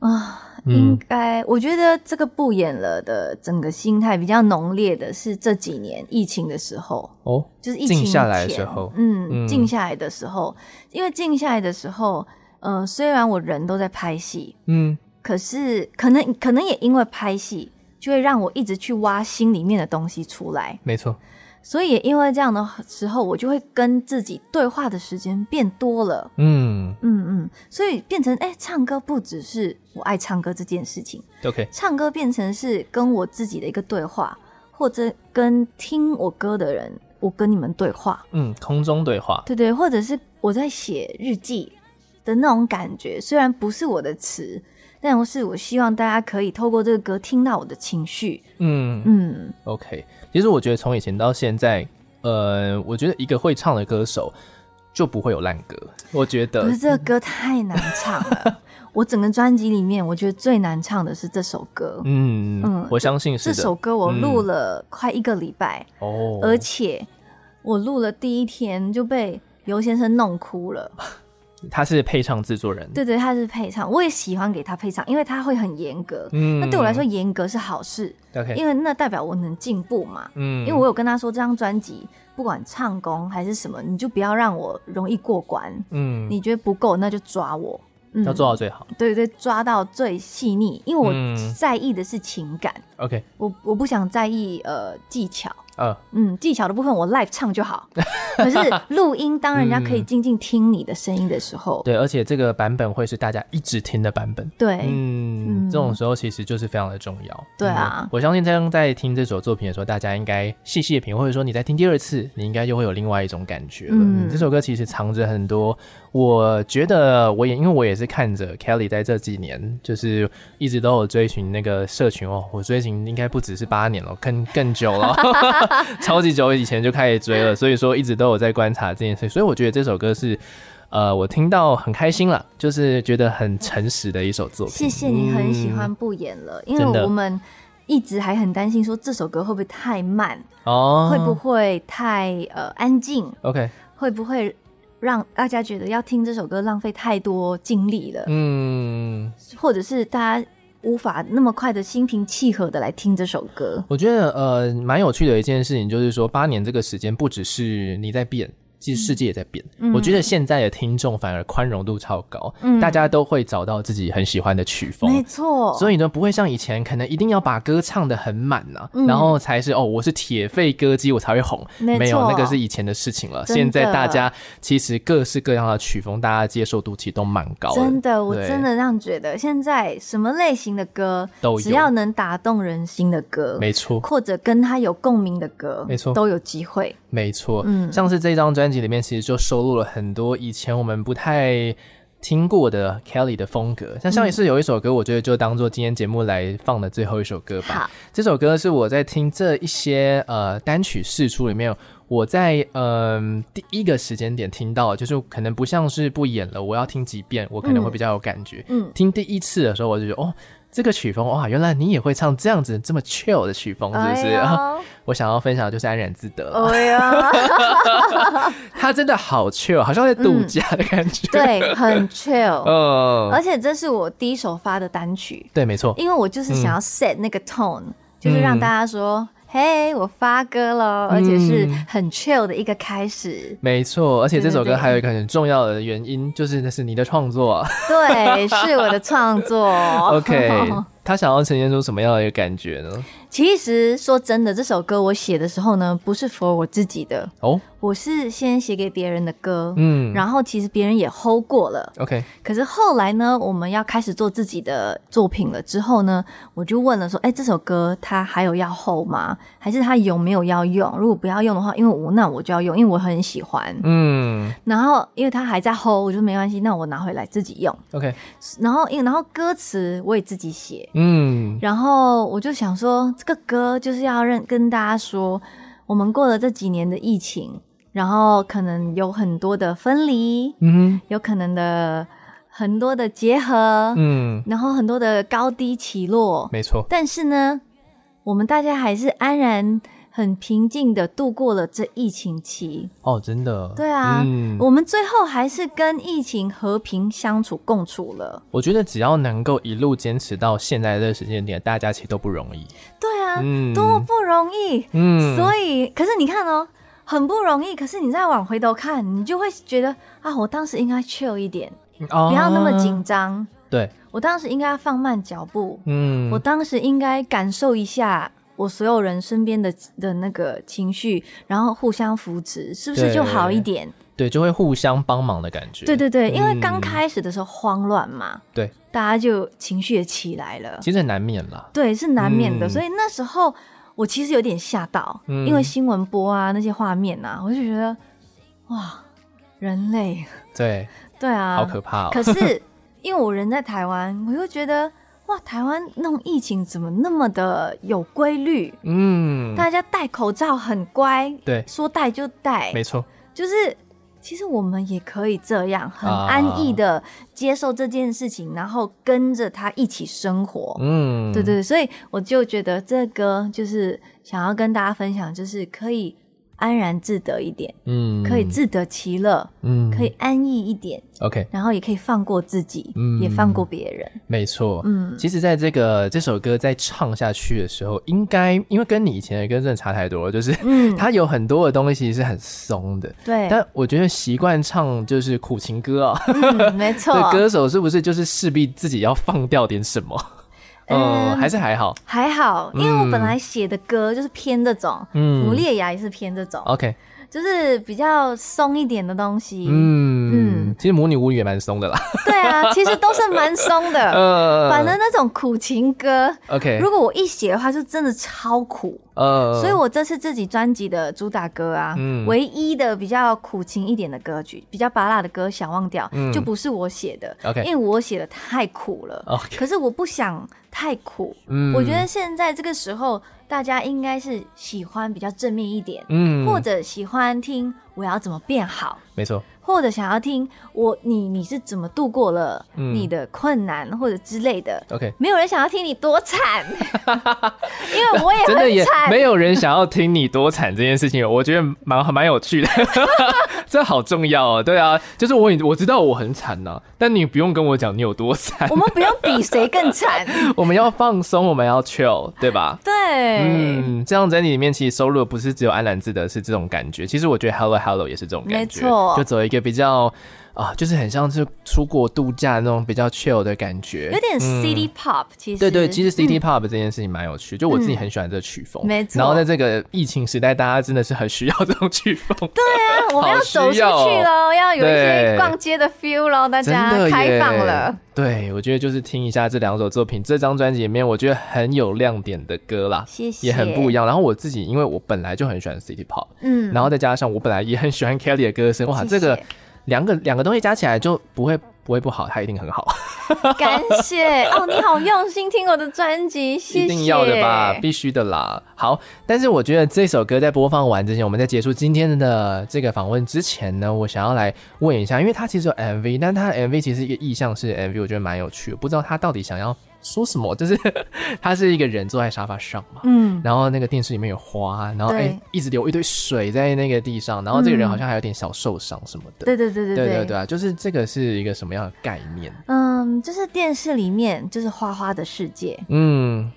啊，应该，我觉得这个不演了的整个心态比较浓烈的是这几年疫情的时候。哦，就是疫情静下来的时候，嗯，静下来的时候，因为静下来的时候，呃，虽然我人都在拍戏，嗯，可是可能可能也因为拍戏，就会让我一直去挖心里面的东西出来，没错。所以也因为这样的时候，我就会跟自己对话的时间变多了。嗯嗯嗯，所以变成哎、欸，唱歌不只是我爱唱歌这件事情。OK，唱歌变成是跟我自己的一个对话，或者跟听我歌的人，我跟你们对话。嗯，空中对话。对对，或者是我在写日记的那种感觉，虽然不是我的词。但是，我希望大家可以透过这个歌听到我的情绪。嗯嗯，OK。其实我觉得从以前到现在，呃，我觉得一个会唱的歌手就不会有烂歌。我觉得，可是这个歌太难唱了。我整个专辑里面，我觉得最难唱的是这首歌。嗯嗯，我相信是这首歌，我录了快一个礼拜哦，而且我录了第一天就被刘先生弄哭了。他是配唱制作人，对对，他是配唱，我也喜欢给他配唱，因为他会很严格。嗯，那对我来说严格是好事，OK，因为那代表我能进步嘛。嗯，因为我有跟他说，这张专辑不管唱功还是什么，你就不要让我容易过关。嗯，你觉得不够，那就抓我，嗯，要做到最好。对对，抓到最细腻，因为我在意的是情感。OK，我我不想在意呃技巧。Uh, 嗯，技巧的部分我 live 唱就好。可是录音，当人家可以静静听你的声音的时候，嗯，对，而且这个版本会是大家一直听的版本。对，嗯，嗯这种时候其实就是非常的重要。对啊，嗯，我相信在在听这首作品的时候，大家应该细细的品，或者说你在听第二次，你应该就会有另外一种感觉了。嗯，这首歌其实藏着很多，我觉得我也因为我也是看着 Kelly 在这几年，就是一直都有追寻那个社群哦，我追寻应该不只是八年了，更更久了。超级久以前就开始追了，所以说一直都有在观察这件事，所以我觉得这首歌是，呃，我听到很开心了，就是觉得很诚实的一首作品。谢谢你很喜欢不演了，嗯、因为我们一直还很担心说这首歌会不会太慢哦，会不会太呃安静？OK，会不会让大家觉得要听这首歌浪费太多精力了？嗯，或者是大家。无法那么快的心平气和的来听这首歌。我觉得呃，蛮有趣的一件事情就是说，八年这个时间不只是你在变。其实世界也在变，嗯、我觉得现在的听众反而宽容度超高，嗯，大家都会找到自己很喜欢的曲风，没错，所以呢，不会像以前可能一定要把歌唱的很满啊，嗯、然后才是哦，我是铁肺歌姬，我才会红，没，没有，那个是以前的事情了。现在大家其实各式各样的曲风，大家接受度其实都蛮高的，真的，我真的这样觉得。现在什么类型的歌都有，只要能打动人心的歌，没错，或者跟他有共鸣的歌，没错，都有机会。没错，嗯，像是这张专辑里面，其实就收录了很多以前我们不太听过的 Kelly 的风格。像上一次有一首歌，我觉得就当做今天节目来放的最后一首歌吧。好，这首歌是我在听这一些呃单曲试出里面，我在嗯、呃、第一个时间点听到，就是可能不像是不演了，我要听几遍，我可能会比较有感觉。嗯，听第一次的时候，我就觉得哦。这个曲风哇，原来你也会唱这样子这么 chill 的曲风，是不是？哎、我想要分享的就是安然自得。哎呀，他真的好 chill，好像在度假的感觉。嗯、对，很 chill。嗯，而且这是我第一首发的单曲。对，没错。因为我就是想要 set 那个 tone，、嗯、就是让大家说。嘿，我发歌了，而且是很 chill 的一个开始。嗯、没错，而且这首歌还有一个很重要的原因，就是那是你的创作。对，是我的创作。OK，他想要呈现出什么样的一个感觉呢？其实说真的，这首歌我写的时候呢，不是 for 我自己的哦，我是先写给别人的歌，嗯，然后其实别人也 hold 过了，OK。可是后来呢，我们要开始做自己的作品了之后呢，我就问了说，哎，这首歌它还有要 hold 吗？还是它有没有要用？如果不要用的话，因为我那我就要用，因为我很喜欢，嗯。然后因为它还在 hold，我就没关系，那我拿回来自己用，OK。然后因为然后歌词我也自己写，嗯。然后我就想说，这个歌就是要认跟大家说，我们过了这几年的疫情。然后可能有很多的分离，嗯哼，有可能的很多的结合，嗯，然后很多的高低起落，没错。但是呢，我们大家还是安然、很平静的度过了这疫情期。哦，真的。对啊，嗯，我们最后还是跟疫情和平相处共处了。我觉得只要能够一路坚持到现在这个时间点，大家其实都不容易。对啊，嗯，多不容易。嗯，所以，可是你看哦。很不容易，可是你再往回头看，你就会觉得啊，我当时应该 chill 一点，啊、不要那么紧张。对，我当时应该要放慢脚步。嗯，我当时应该感受一下我所有人身边的的那个情绪，然后互相扶持，是不是就好一点？对，就会互相帮忙的感觉。对对对，因为刚开始的时候慌乱嘛，对、嗯，大家就情绪也起来了，其实难免啦。对，是难免的，嗯、所以那时候。我其实有点吓到，嗯、因为新闻播啊那些画面啊，我就觉得哇，人类对对啊，好可怕、哦。可是 因为我人在台湾，我又觉得哇，台湾那种疫情怎么那么的有规律？嗯，大家戴口罩很乖，对，说戴就戴，没错，就是。其实我们也可以这样很安逸的接受这件事情，啊、然后跟着他一起生活。嗯，对对，所以我就觉得这歌就是想要跟大家分享，就是可以。安然自得一点，嗯，可以自得其乐，嗯，可以安逸一点，OK，然后也可以放过自己，嗯，也放过别人，没错，嗯，其实，在这个这首歌在唱下去的时候，应该因为跟你以前的歌真的差太多了，就是，嗯，它有很多的东西是很松的，对，但我觉得习惯唱就是苦情歌啊，嗯，没错，歌手是不是就是势必自己要放掉点什么？嗯，还是还好，还好，因为我本来写的歌就是偏这种，嗯，母烈牙也是偏这种，OK，就是比较松一点的东西，嗯嗯，其实母女无语也蛮松的啦，对啊，其实都是蛮松的，呃，反正那种苦情歌，OK，如果我一写的话，就真的超苦，呃，所以我这次自己专辑的主打歌啊，嗯，唯一的比较苦情一点的歌曲，比较拔辣的歌，想忘掉，就不是我写的，OK，因为我写的太苦了，OK，可是我不想。太苦，嗯，我觉得现在这个时候，大家应该是喜欢比较正面一点，嗯，或者喜欢听我要怎么变好，没错。或者想要听我你你是怎么度过了你的困难、嗯、或者之类的，OK，没有人想要听你多惨，因为我也很真的也没有人想要听你多惨这件事情，我觉得蛮蛮有趣的，这好重要哦。对啊，就是我我知道我很惨呐、啊，但你不用跟我讲你有多惨，我们不用比谁更惨，我们要放松，我们要 chill，对吧？对，嗯，这张专辑里面其实收录的不是只有安然自得是这种感觉，其实我觉得 Hello Hello 也是这种感觉，没错，就走一个。比较啊，就是很像是出国度假那种比较 chill 的感觉，有点 city pop、嗯。其实对对，其实 city pop 这件事情蛮有趣，嗯、就我自己很喜欢这个曲风。没错、嗯。然后在这个疫情时代，大家真的是很需要这种曲风。对啊，我们要走出去喽，要有一些逛街的 feel 喽，大家开放了。对，我觉得就是听一下这两首作品，这张专辑里面我觉得很有亮点的歌啦，谢谢，也很不一样。然后我自己，因为我本来就很喜欢 city pop，嗯，然后再加上我本来也很喜欢 Kelly 的歌声，哇，谢谢这个。两个两个东西加起来就不会不会不好，它一定很好。感谢哦，你好用心听我的专辑，谢谢。一定要的吧，必须的啦。好，但是我觉得这首歌在播放完之前，我们在结束今天的这个访问之前呢，我想要来问一下，因为它其实有 MV，但它的 MV 其实一个意向是 MV，我觉得蛮有趣的，不知道他到底想要。说什么？就是他是一个人坐在沙发上嘛，嗯，然后那个电视里面有花，然后哎，一直流一堆水在那个地上，然后这个人好像还有点小受伤什么的。对对对对对对对啊！就是这个是一个什么样的概念？嗯，就是电视里面就是花花的世界，嗯。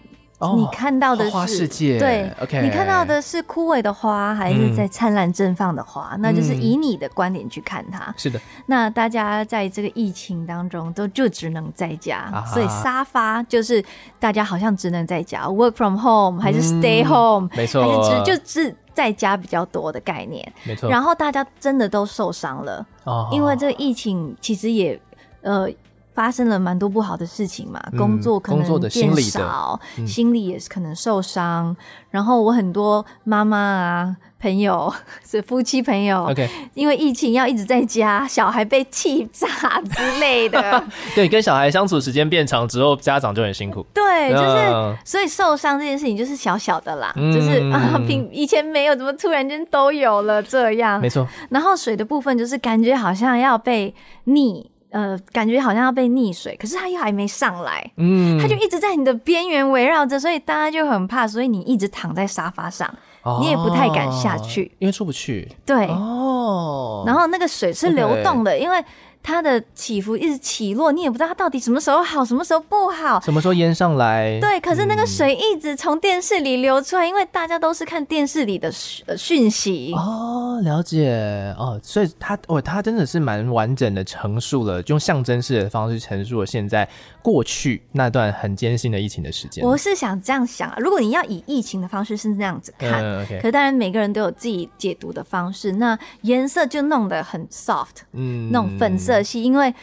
你看到的是花世界，对，OK，你看到的是枯萎的花，还是在灿烂绽放的花？那就是以你的观点去看它。是的，那大家在这个疫情当中都就只能在家，所以沙发就是大家好像只能在家，work from home 还是 stay home，没错，还是只就是在家比较多的概念，没错。然后大家真的都受伤了，因为这个疫情其实也呃。发生了蛮多不好的事情嘛，工作可能变少，嗯、心理也是可能受伤。然后我很多妈妈啊朋友，是夫妻朋友，OK，因为疫情要一直在家，小孩被气炸之类的。对，跟小孩相处时间变长之后，家长就很辛苦。对，就是所以受伤这件事情就是小小的啦，嗯、就是啊，平以前没有，怎么突然间都有了这样？没错。然后水的部分就是感觉好像要被溺。呃，感觉好像要被溺水，可是它又还没上来，嗯，它就一直在你的边缘围绕着，所以大家就很怕，所以你一直躺在沙发上，哦、你也不太敢下去，因为出不去。对，哦，然后那个水是流动的.因为。它的起伏一直起落，你也不知道它到底什么时候好，什么时候不好，什么时候淹上来。对，可是那个水一直从电视里流出来，嗯、因为大家都是看电视里的讯息。哦，了解哦，所以他哦，他真的是蛮完整的陈述了，用象征式的方式陈述了现在过去那段很艰辛的疫情的时间。我是想这样想啊，如果你要以疫情的方式是那样子看，嗯 okay、可是当然每个人都有自己解读的方式，那颜色就弄得很 soft，嗯，那种粉色。色系，因为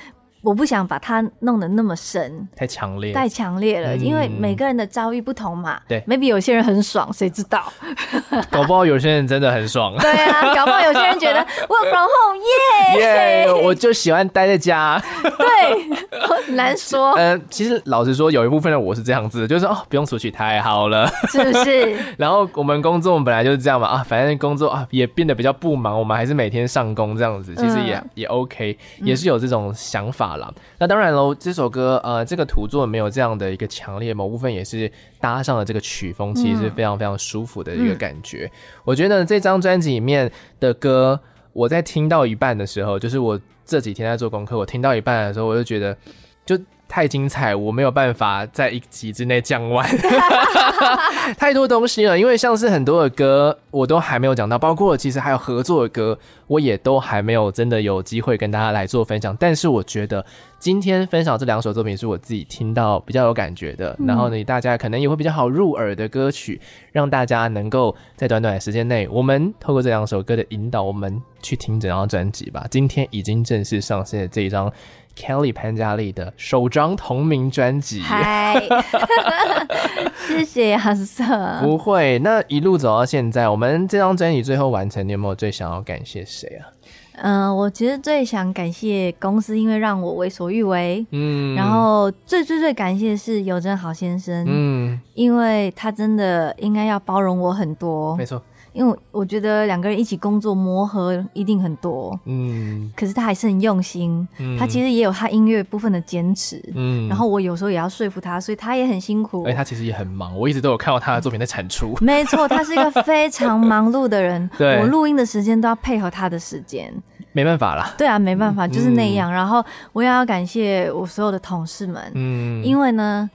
我不想把它弄得那么深，太强烈，太强烈了。因为每个人的遭遇不同嘛，对，maybe 有些人很爽，谁知道？搞不好有些人真的很爽。对啊，搞不好有些人觉得 work from home，耶耶，我就喜欢待在家。对，很难说。呃，其实老实说，有一部分的我是这样子，就是哦，不用出去太好了，是不是？然后我们工作本来就是这样嘛，啊，反正工作啊也变得比较不忙，我们还是每天上工这样子，其实也、嗯、也 OK，也是有这种想法。嗯、那当然喽，这首歌呃，这个图作没有这样的一个强烈，某部分也是搭上了这个曲风，其实是非常非常舒服的一个感觉。嗯、我觉得这张专辑里面的歌，我在听到一半的时候，就是我这几天在做功课，我听到一半的时候，我就觉得就。太精彩，我没有办法在一集之内讲完，太多东西了。因为像是很多的歌，我都还没有讲到，包括其实还有合作的歌，我也都还没有真的有机会跟大家来做分享。但是我觉得今天分享这两首作品是我自己听到比较有感觉的，然后呢，大家可能也会比较好入耳的歌曲，让大家能够在短短的时间内，我们透过这两首歌的引导，我们去听整张专辑吧。今天已经正式上线的这一张。Kelly 潘嘉丽的首张同名专辑，嗨，谢谢亚瑟。不会，那一路走到现在，我们这张专辑最后完成，你有没有最想要感谢谁啊？嗯、呃，我其实最想感谢公司，因为让我为所欲为。嗯，然后最最最感谢的是尤真好先生，嗯，因为他真的应该要包容我很多。没错。因为我觉得两个人一起工作磨合一定很多，嗯，可是他还是很用心，嗯，他其实也有他音乐部分的坚持，嗯，然后我有时候也要说服他，所以他也很辛苦，而且他其实也很忙，我一直都有看到他的作品在产出，没错，他是一个非常忙碌的人，对，我录音的时间都要配合他的时间，没办法啦，对啊，没办法，就是那样，然后我也要感谢我所有的同事们，嗯，因为呢。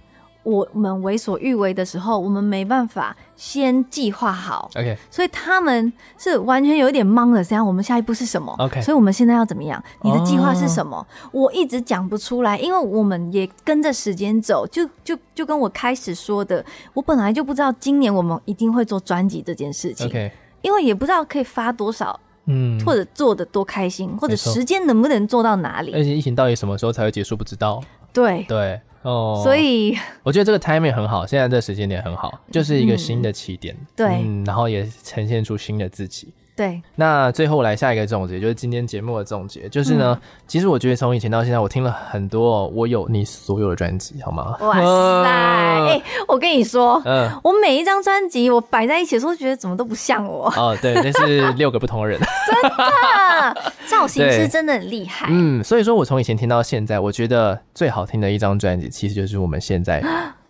我们为所欲为的时候，我们没办法先计划好，OK，所以他们是完全有一点懵的。这样，我们下一步是什么？OK，所以我们现在要怎么样？你的计划是什么？我一直讲不出来，因为我们也跟着时间走，就就就跟我开始说的，我本来就不知道今年我们一定会做专辑这件事情，OK，因为也不知道可以发多少，嗯，或者做的多开心，或者时间能不能做到哪里？而且疫情到底什么时候才会结束？不知道。对对。哦，所以我觉得这个 timing 很好，现在这时间点很好，就是一个新的起点，嗯、对、嗯，然后也呈现出新的自己。对，那最后来下一个总结，就是今天节目的总结，就是呢，嗯、其实我觉得从以前到现在，我听了很多，我有你所有的专辑，好吗？哇塞，哎、呃欸，我跟你说，嗯，我每一张专辑我摆在一起的时候，觉得怎么都不像我。哦，对，那是六个不同的人，真的，造型师 真的很厉害。嗯，所以说我从以前听到现在，我觉得最好听的一张专辑，其实就是我们现在。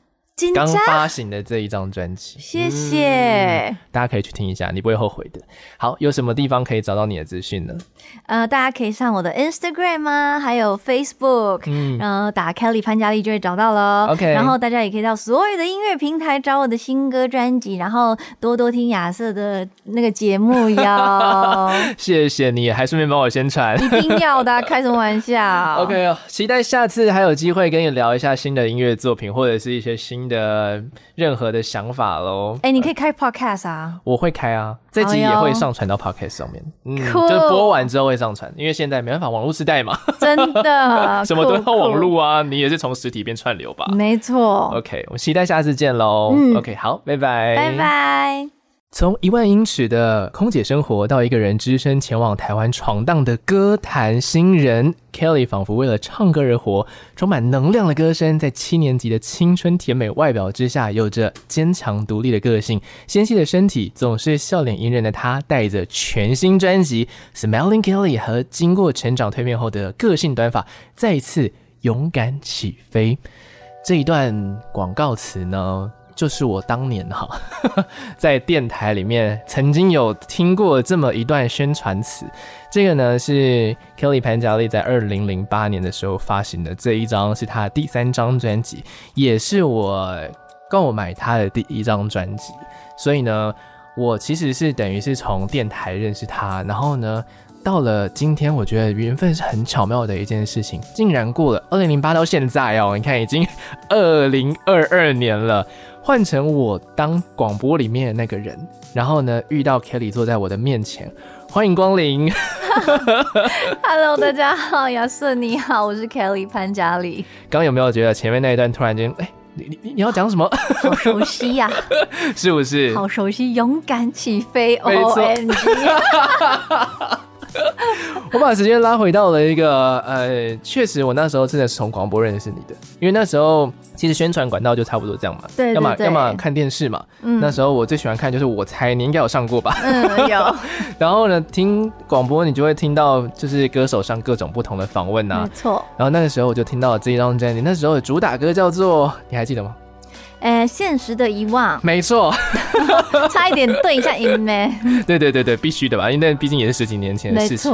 刚发行的这一张专辑，谢谢、嗯，大家可以去听一下，你不会后悔的。好，有什么地方可以找到你的资讯呢？呃，大家可以上我的 Instagram 啊，还有 Facebook，嗯，然后打 Kelly 潘嘉丽就会找到了。OK，然后大家也可以到所有的音乐平台找我的新歌专辑，然后多多听亚瑟的那个节目哟。谢谢你，还顺便帮我宣传，一定要的，开什么玩笑？OK，期待下次还有机会跟你聊一下新的音乐作品，或者是一些新。的任何的想法喽？哎、欸，你可以开 podcast 啊，我会开啊，这集也会上传到 podcast 上面。嗯，就播完之后会上传，因为现在没办法，网络时代嘛，真的，什么都要网络啊。你也是从实体变串流吧？没错。OK，我期待下次见喽。嗯，OK，好，拜拜，拜拜。从一万英尺的空姐生活到一个人只身前往台湾闯荡的歌坛新人，Kelly 仿佛为了唱歌而活，充满能量的歌声，在七年级的青春甜美外表之下，有着坚强独立的个性，纤细的身体，总是笑脸迎人的她，带着全新专辑《Smiling Kelly》和经过成长蜕变后的个性短发，再一次勇敢起飞。这一段广告词呢？就是我当年哈，在电台里面曾经有听过这么一段宣传词。这个呢是 Kelly 潘嘉丽在二零零八年的时候发行的，这一张是他第三张专辑，也是我购买他的第一张专辑。所以呢，我其实是等于是从电台认识他，然后呢，到了今天，我觉得缘分是很巧妙的一件事情，竟然过了二零零八到现在哦，你看已经二零二二年了。换成我当广播里面的那个人，然后呢，遇到 Kelly 坐在我的面前，欢迎光临。Hello，大家好，亚瑟你好，我是 Kelly 潘嘉丽。刚有没有觉得前面那一段突然间，哎、欸，你你你要讲什么？好熟悉呀、啊，是不是？好熟悉，勇敢起飞没错 OMG。我把时间拉回到了一个，呃，确实我那时候真的是从广播认识你的，因为那时候。其实宣传管道就差不多这样嘛，对，要么要么看电视嘛。嗯，那时候我最喜欢看就是我猜你应该有上过吧？嗯，有。然后呢，听广播你就会听到就是歌手上各种不同的访问呐、啊。没错。然后那个时候我就听到了这一张专辑，那时候的主打歌叫做，你还记得吗？呃，现实的遗忘。没错。差一点对一下音咩？对对对对，必须的吧？因为毕竟也是十几年前的事情。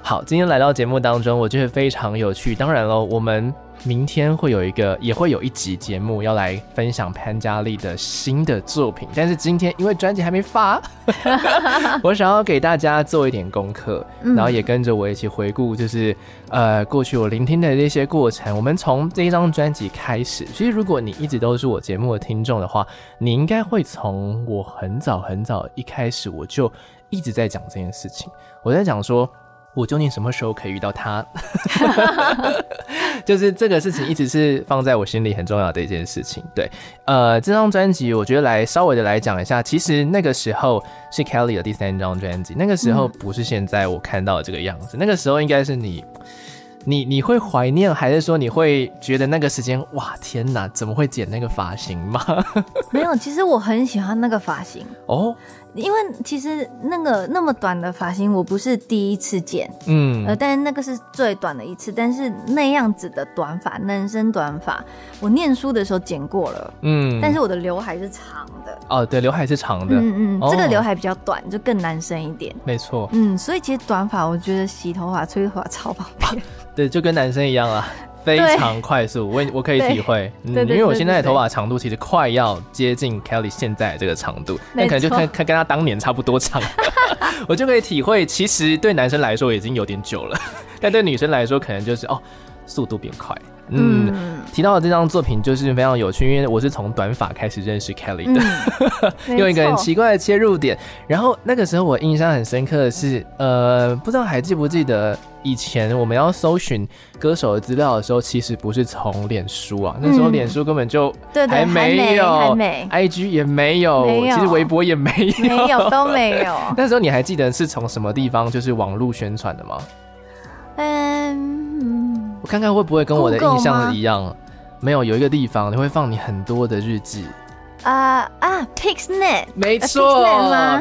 好，今天来到节目当中，我觉得非常有趣。当然了，我们。明天会有一个，也会有一集节目要来分享潘嘉丽的新的作品。但是今天因为专辑还没发，我想要给大家做一点功课，然后也跟着我一起回顾，就是呃过去我聆听的这些过程。我们从这一张专辑开始，其实如果你一直都是我节目的听众的话，你应该会从我很早很早一开始我就一直在讲这件事情。我在讲说。我究竟什么时候可以遇到他？就是这个事情一直是放在我心里很重要的一件事情。对，呃，这张专辑我觉得来稍微的来讲一下，其实那个时候是 Kelly 的第三张专辑，那个时候不是现在我看到的这个样子，嗯、那个时候应该是你，你你会怀念，还是说你会觉得那个时间哇天哪，怎么会剪那个发型吗？没有，其实我很喜欢那个发型哦。因为其实那个那么短的发型，我不是第一次剪，嗯，呃，但是那个是最短的一次。但是那样子的短发，男生短发，我念书的时候剪过了，嗯，但是我的刘海是长的。哦，对，刘海是长的，嗯嗯，这个刘海比较短，就更男生一点。没错，嗯，所以其实短发，我觉得洗头发、吹头发超方便。对，就跟男生一样啊。非常快速，我我可以体会，嗯，因为我现在的头发长度其实快要接近 Kelly 现在这个长度，那可能就看看跟他当年差不多长，我就可以体会，其实对男生来说已经有点久了，但对女生来说可能就是哦，速度变快。嗯，提到的这张作品就是非常有趣，因为我是从短发开始认识 Kelly 的，嗯、用一个很奇怪的切入点。然后那个时候我印象很深刻的是，呃，不知道还记不记得以前我们要搜寻歌手的资料的时候，其实不是从脸书啊，那时候脸书根本就还没有，IG 也没有，其实微博也没有，没有都没有。那时候你还记得是从什么地方就是网络宣传的吗？嗯。我看看会不会跟我的印象一样，没有，有一个地方你会放你很多的日记。啊啊，Pixnet，没错，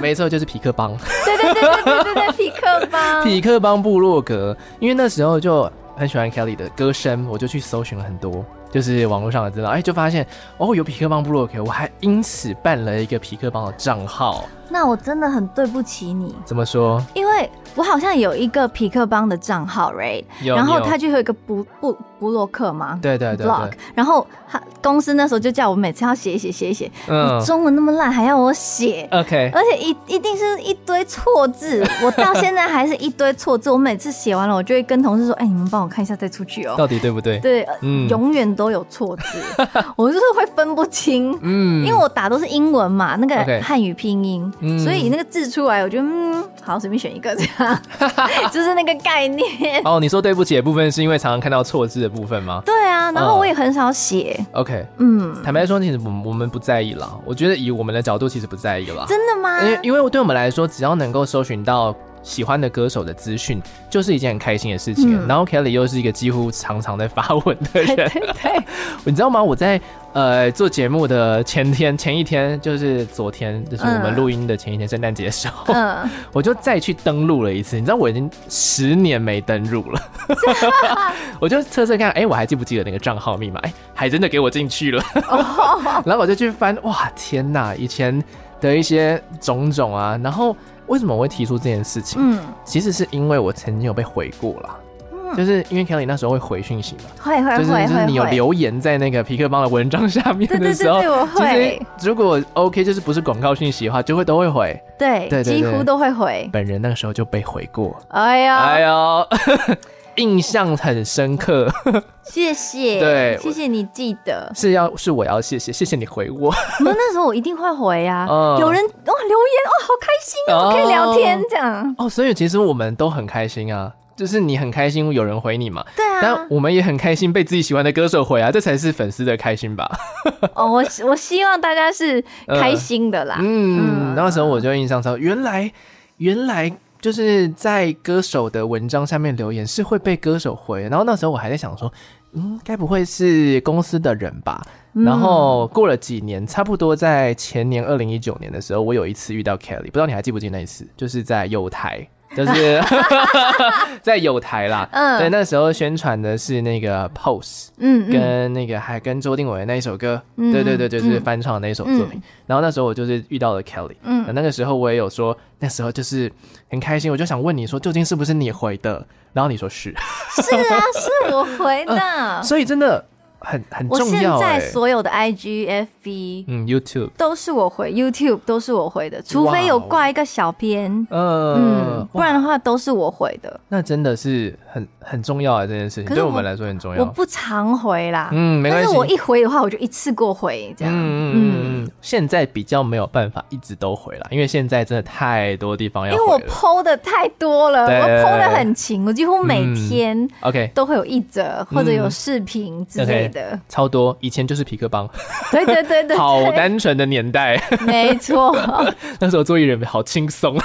没错，就是匹克邦，对对对对对对对，痞客邦，皮克邦部落格，因为那时候就很喜欢 Kelly 的歌声，我就去搜寻了很多，就是网络上的资料，哎，就发现哦，有匹克邦部落格，我还因此办了一个匹克邦的账号。那我真的很对不起你。怎么说？因为我好像有一个匹克邦的账号，right？然后他就有一个布布布洛克嘛，对对对，对，blog。然后他公司那时候就叫我每次要写一写写一写，嗯，中文那么烂还要我写，OK。而且一一定是一堆错字，我到现在还是一堆错字。我每次写完了，我就会跟同事说：“哎，你们帮我看一下再出去哦。”到底对不对？对，嗯，永远都有错字，我就是会分不清，嗯，因为我打都是英文嘛，那个汉语拼音。嗯、所以那个字出来，我觉得嗯，好，随便选一个这样，就是那个概念。哦，你说对不起的部分是因为常常看到错字的部分吗？对啊，然后我也很少写。OK，嗯，坦白说，其实我们我们不在意啦。我觉得以我们的角度，其实不在意啦。真的吗？因为因为对我们来说，只要能够搜寻到。喜欢的歌手的资讯就是一件很开心的事情，嗯、然后 Kelly 又是一个几乎常常在发文的人，对，对，对 你知道吗？我在呃做节目的前天、前一天，就是昨天，就是我们录音的前一天，圣诞节的时候，嗯、我就再去登录了一次。你知道我已经十年没登录了，我就测测看，哎、欸，我还记不记得那个账号密码？哎、欸，还真的给我进去了。哦、然后我就去翻，哇，天哪，以前的一些种种啊，然后。为什么我会提出这件事情？嗯，其实是因为我曾经有被回过啦，嗯，就是因为 Kelly 那时候会回讯息嘛，会会会，就是就是你有留言在那个皮克邦的文章下面的时候，对对对，我会。其实如果 OK，就是不是广告讯息的话，就会都会回，对对，几乎都会回。本人那个时候就被回过，哎呀，哎呦。印象很深刻，谢谢，对，谢谢你记得，是要是我要谢谢，谢谢你回我。那那时候我一定会回啊，嗯、有人哇留言哦，好开心哦，可以聊天这样。哦，所以其实我们都很开心啊，就是你很开心有人回你嘛，对啊，但我们也很开心被自己喜欢的歌手回啊，这才是粉丝的开心吧。哦，我我希望大家是开心的啦。嗯，嗯，那时候我就印象超，原来原来。就是在歌手的文章下面留言是会被歌手回，然后那时候我还在想说，嗯，该不会是公司的人吧？嗯、然后过了几年，差不多在前年二零一九年的时候，我有一次遇到 Kelly，不知道你还记不记得那一次，就是在友台。就是 在有台啦，嗯，对，那时候宣传的是那个 Pose，嗯，跟那个还跟周定伟的那一首歌，嗯，对对对，就是翻唱的那一首作品。然后那时候我就是遇到了 Kelly，嗯，那个时候我也有说，那时候就是很开心，我就想问你说，究竟是不是你回的？然后你说是，是啊，是我回的，所以真的。很很重要。我现在所有的 IG、FB、嗯 YouTube 都是我回，YouTube 都是我回的，除非有挂一个小编，嗯，不然的话都是我回的。那真的是很很重要啊，这件事情对我们来说很重要。我不常回啦，嗯，没关系。但是我一回的话，我就一次过回这样。嗯嗯嗯，现在比较没有办法一直都回了，因为现在真的太多地方要回。因为我 PO 的太多了，我 PO 的很勤，我几乎每天 OK 都会有一则或者有视频之类。的超多，以前就是皮克邦，对对对对，好单纯的年代，没错，那时候做艺人好轻松。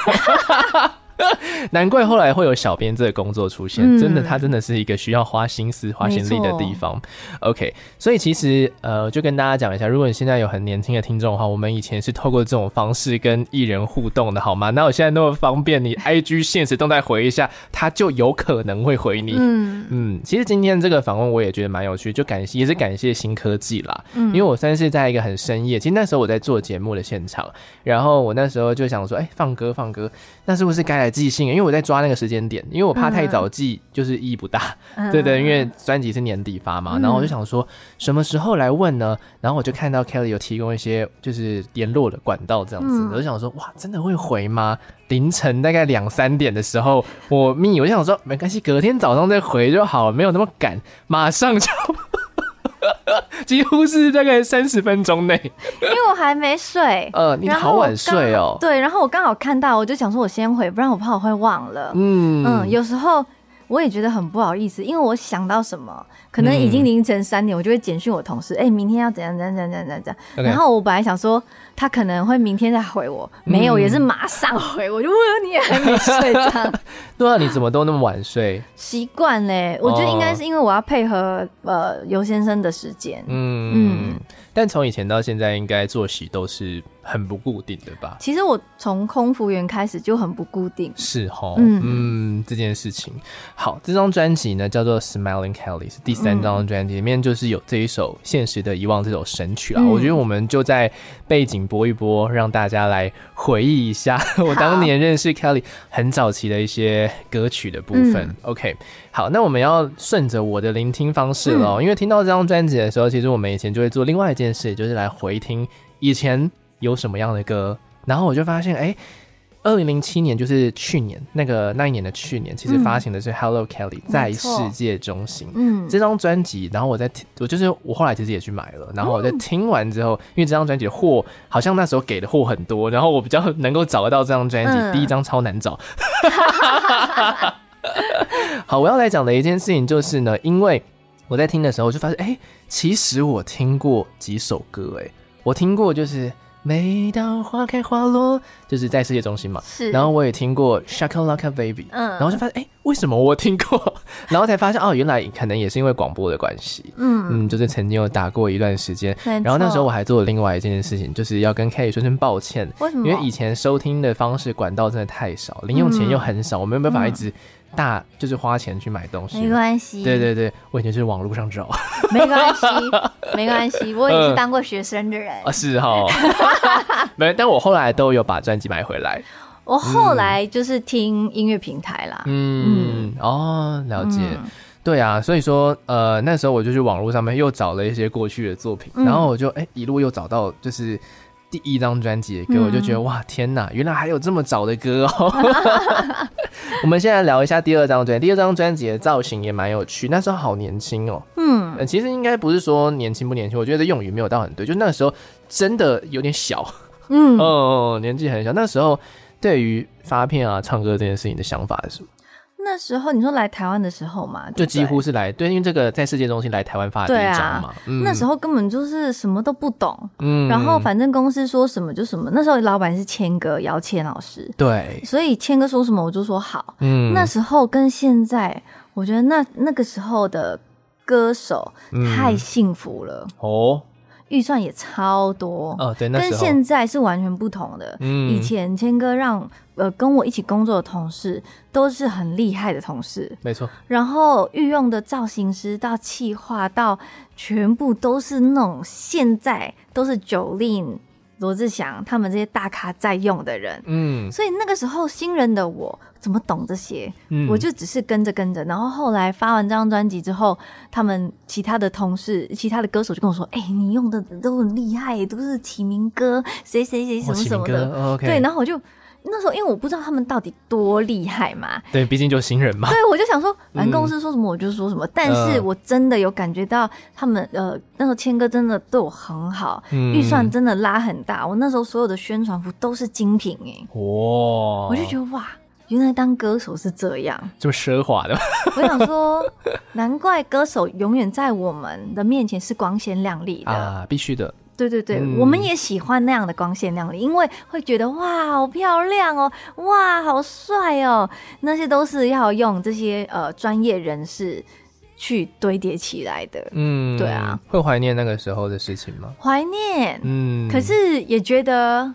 难怪后来会有小编这个工作出现，嗯、真的，他真的是一个需要花心思、花心力的地方。OK，所以其实呃，就跟大家讲一下，如果你现在有很年轻的听众的话，我们以前是透过这种方式跟艺人互动的，好吗？那我现在那么方便，你 IG 现实动态回一下，他就有可能会回你。嗯嗯，其实今天这个访问我也觉得蛮有趣，就感谢也是感谢新科技啦。嗯，因为我算是在一个很深夜，其实那时候我在做节目的现场，然后我那时候就想说，哎、欸，放歌放歌，那是不是该来寄信？因为我在抓那个时间点，因为我怕太早寄就是意义不大，嗯、对，对对，因为专辑是年底发嘛，嗯、然后我就想说什么时候来问呢？然后我就看到 Kelly 有提供一些就是联络的管道这样子，嗯、我就想说哇，真的会回吗？凌晨大概两三点的时候，我密，我就想说没关系，隔天早上再回就好了，没有那么赶，马上就。几乎是大概三十分钟内，因为我还没睡。呃，你好晚睡哦。对，然后我刚好看到，我就想说我先回，不然我怕我会忘了。嗯嗯，有时候我也觉得很不好意思，因为我想到什么，可能已经凌晨三点，我就会简讯我同事，哎、明天要怎样怎样怎样怎样.然后我本来想说他可能会明天再回我，没有，嗯、也是马上回。我就问你也还没睡这样。对啊，你怎么都那么晚睡？习惯嘞，我觉得应该是因为我要配合呃游先生的时间。嗯嗯，但从以前到现在，应该作息都是很不固定的吧？其实我从空服员开始就很不固定，是齁，嗯嗯，这件事情。好，这张专辑呢叫做《Smiling Kelly》，是第三张专辑，里面就是有这一首《现实的遗忘》这首神曲啊。嗯、我觉得我们就在背景播一播，让大家来回忆一下 我当年认识 Kelly 很早期的一些歌曲的部分。嗯、OK，好，那我们要顺着我的聆听方式喽，嗯、因为听到这张专辑的时候，其实我们以前就会做另外一件事，就是来回听以前。有什么样的歌？然后我就发现，哎，二零零七年就是去年那个那一年的去年，其实发行的是《Hello Kelly》在世界中心，嗯，这张专辑。然后我在听，我就是我后来其实也去买了。然后我在听完之后，因为这张专辑的货好像那时候给的货很多，然后我比较能够找得到这张专辑。嗯、第一张超难找。好，我要来讲的一件事情就是呢，因为我在听的时候，我就发现，哎，其实我听过几首歌，哎，我听过就是。每当花开花落，就是在世界中心嘛。是。然后我也听过 Shakalaka Baby，嗯，然后就发现，哎、欸，为什么我听过？然后才发现，哦，原来可能也是因为广播的关系。嗯嗯，就是曾经有打过一段时间。然后那时候我还做了另外一件事情，就是要跟 Kelly 说声抱歉。为什么？因为以前收听的方式管道真的太少，零用钱又很少，我没有办法一直。大就是花钱去买东西，没关系。对对对，我以前是网络上找，没关系，没关系。我也是当过学生的人啊，是哈，没。但我后来都有把专辑买回来。我后来就是听音乐平台啦。嗯哦，了解。对啊，所以说呃那时候我就去网络上面又找了一些过去的作品，然后我就哎一路又找到就是。第一张专辑的歌，嗯、我就觉得哇，天哪，原来还有这么早的歌哦！我们现在聊一下第二张专辑。第二张专辑的造型也蛮有趣，那时候好年轻哦。嗯，其实应该不是说年轻不年轻，我觉得这用语没有到很对，就那时候真的有点小。嗯 哦，年纪很小。那时候对于发片啊、唱歌这件事情的想法是什么？那时候你说来台湾的时候嘛，就几乎是来对，因为这个在世界中心来台湾发的第一张嘛。啊嗯、那时候根本就是什么都不懂，嗯，然后反正公司说什么就什么。那时候老板是谦哥姚谦老师，对，所以谦哥说什么我就说好。嗯，那时候跟现在，我觉得那那个时候的歌手太幸福了、嗯、哦。预算也超多哦，对，那跟现在是完全不同的。嗯，以前谦哥让呃跟我一起工作的同事都是很厉害的同事，没错。然后御用的造型师到企划到全部都是那种现在都是 Jolin。罗志祥他们这些大咖在用的人，嗯，所以那个时候新人的我怎么懂这些？嗯，我就只是跟着跟着，然后后来发完这张专辑之后，他们其他的同事、其他的歌手就跟我说：“哎、欸，你用的都很厉害，都是启明哥，谁谁谁什么什么的。哦” okay、对，然后我就。那时候，因为我不知道他们到底多厉害嘛，对，毕竟就新人嘛。对，我就想说，反正公司说什么我就说什么。嗯、但是我真的有感觉到他们，呃，那时候谦哥真的对我很好，预、嗯、算真的拉很大。我那时候所有的宣传服都是精品哎，哇！我就觉得哇，原来当歌手是这样，这么奢华的。我想说，难怪歌手永远在我们的面前是光鲜亮丽的 啊，必须的。对对对，嗯、我们也喜欢那样的光鲜亮丽，因为会觉得哇，好漂亮哦，哇，好帅哦，那些都是要用这些呃专业人士去堆叠起来的。嗯，对啊，会怀念那个时候的事情吗？怀念，嗯，可是也觉得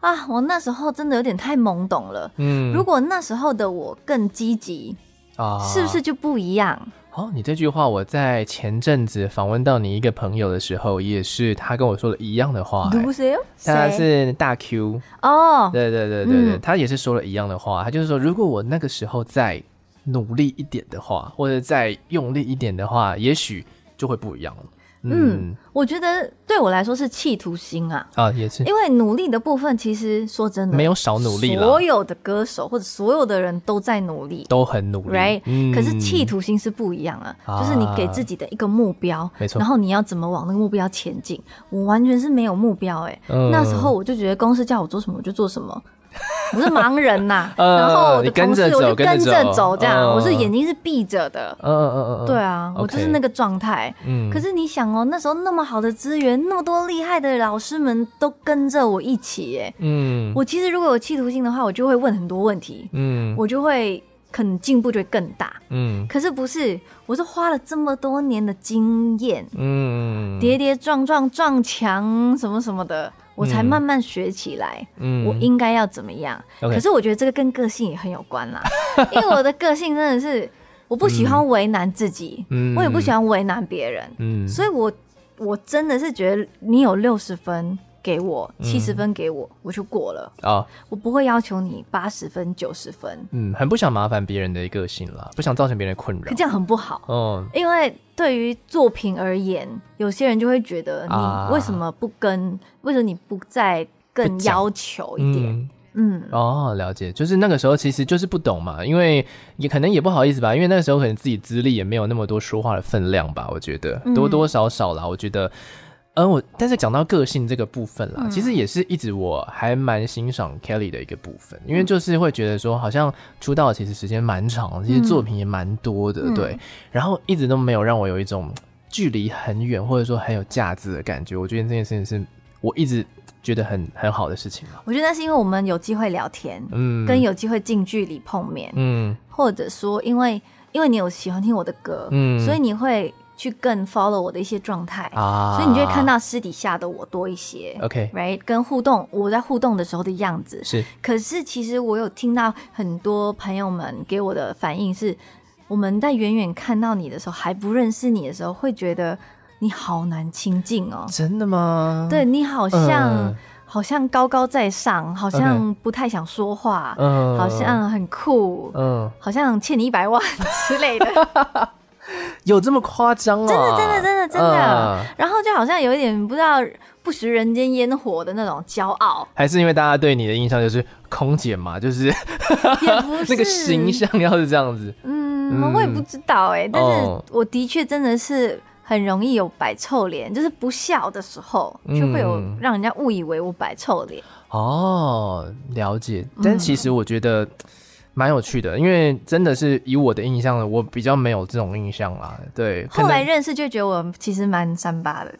啊，我那时候真的有点太懵懂了。嗯，如果那时候的我更积极啊，是不是就不一样？哦，你这句话我在前阵子访问到你一个朋友的时候，也是他跟我说了一样的话。谁？他是大 Q 哦，对对对对对，嗯、他也是说了一样的话。他就是说，如果我那个时候再努力一点的话，或者再用力一点的话，也许就会不一样了。嗯，嗯，我觉得对我来说是企图心啊。啊，也是，因为努力的部分其实说真的没有少努力，所有的歌手或者所有的人都在努力，都很努力，right？、嗯、可是企图心是不一样啊，啊。就是你给自己的一个目标，没错，然后你要怎么往那个目标前进？我完全是没有目标、欸，哎、嗯，那时候我就觉得公司叫我做什么我就做什么。我是盲人呐，然后我的同事我就跟着走，这样我是眼睛是闭着的，嗯嗯嗯对啊，我就是那个状态。嗯，可是你想哦，那时候那么好的资源，那么多厉害的老师们都跟着我一起，哎，嗯，我其实如果有企图心的话，我就会问很多问题，嗯，我就会可能进步就会更大，嗯，可是不是，我是花了这么多年的经验，嗯，跌跌撞撞撞墙什么什么的。我才慢慢学起来。嗯，我应该要怎么样？可是我觉得这个跟个性也很有关啦，因为我的个性真的是我不喜欢为难自己，嗯，我也不喜欢为难别人，嗯，所以我我真的是觉得你有六十分。给我七十分，给我、嗯、我就过了啊！哦、我不会要求你八十分、九十分。嗯，很不想麻烦别人的一个性啦，不想造成别人困扰。可这样很不好哦，因为对于作品而言，有些人就会觉得你为什么不跟？啊、为什么你不再更要求一点？嗯，嗯哦，了解，就是那个时候其实就是不懂嘛，因为也可能也不好意思吧，因为那个时候可能自己资历也没有那么多说话的分量吧，我觉得多多少少啦，我觉得。而我，但是讲到个性这个部分啦，嗯、其实也是一直我还蛮欣赏 Kelly 的一个部分，因为就是会觉得说，好像出道其实时间蛮长，其实作品也蛮多的，嗯、对，然后一直都没有让我有一种 距离很远或者说很有架子的感觉。我觉得这件事情是我一直觉得很很好的事情。我觉得那是因为我们有机会聊天，嗯，跟有机会近距离碰面，嗯，或者说因为因为你有喜欢听我的歌，嗯，所以你会。去更 follow 我的一些状态啊，所以你就会看到私底下的我多一些。OK，right，跟互动，我在互动的时候的样子是。可是其实我有听到很多朋友们给我的反应是，我们在远远看到你的时候，还不认识你的时候，会觉得你好难亲近哦。真的吗？对，你好像、呃、好像高高在上，好像不太想说话，嗯、呃，好像很酷，嗯、呃，好像欠你一百万 之类的。有这么夸张啊？真的，真的，真的，真的。Uh, 然后就好像有一点不知道不食人间烟火的那种骄傲，还是因为大家对你的印象就是空姐嘛，就是 是那个形象要是这样子。嗯，嗯我也不知道哎、欸，但是我的确真的是很容易有摆臭脸，uh, 就是不笑的时候就会有让人家误以为我摆臭脸。哦，了解。但其实我觉得。蛮有趣的，因为真的是以我的印象，我比较没有这种印象啦。对，后来认识就觉得我其实蛮三八的。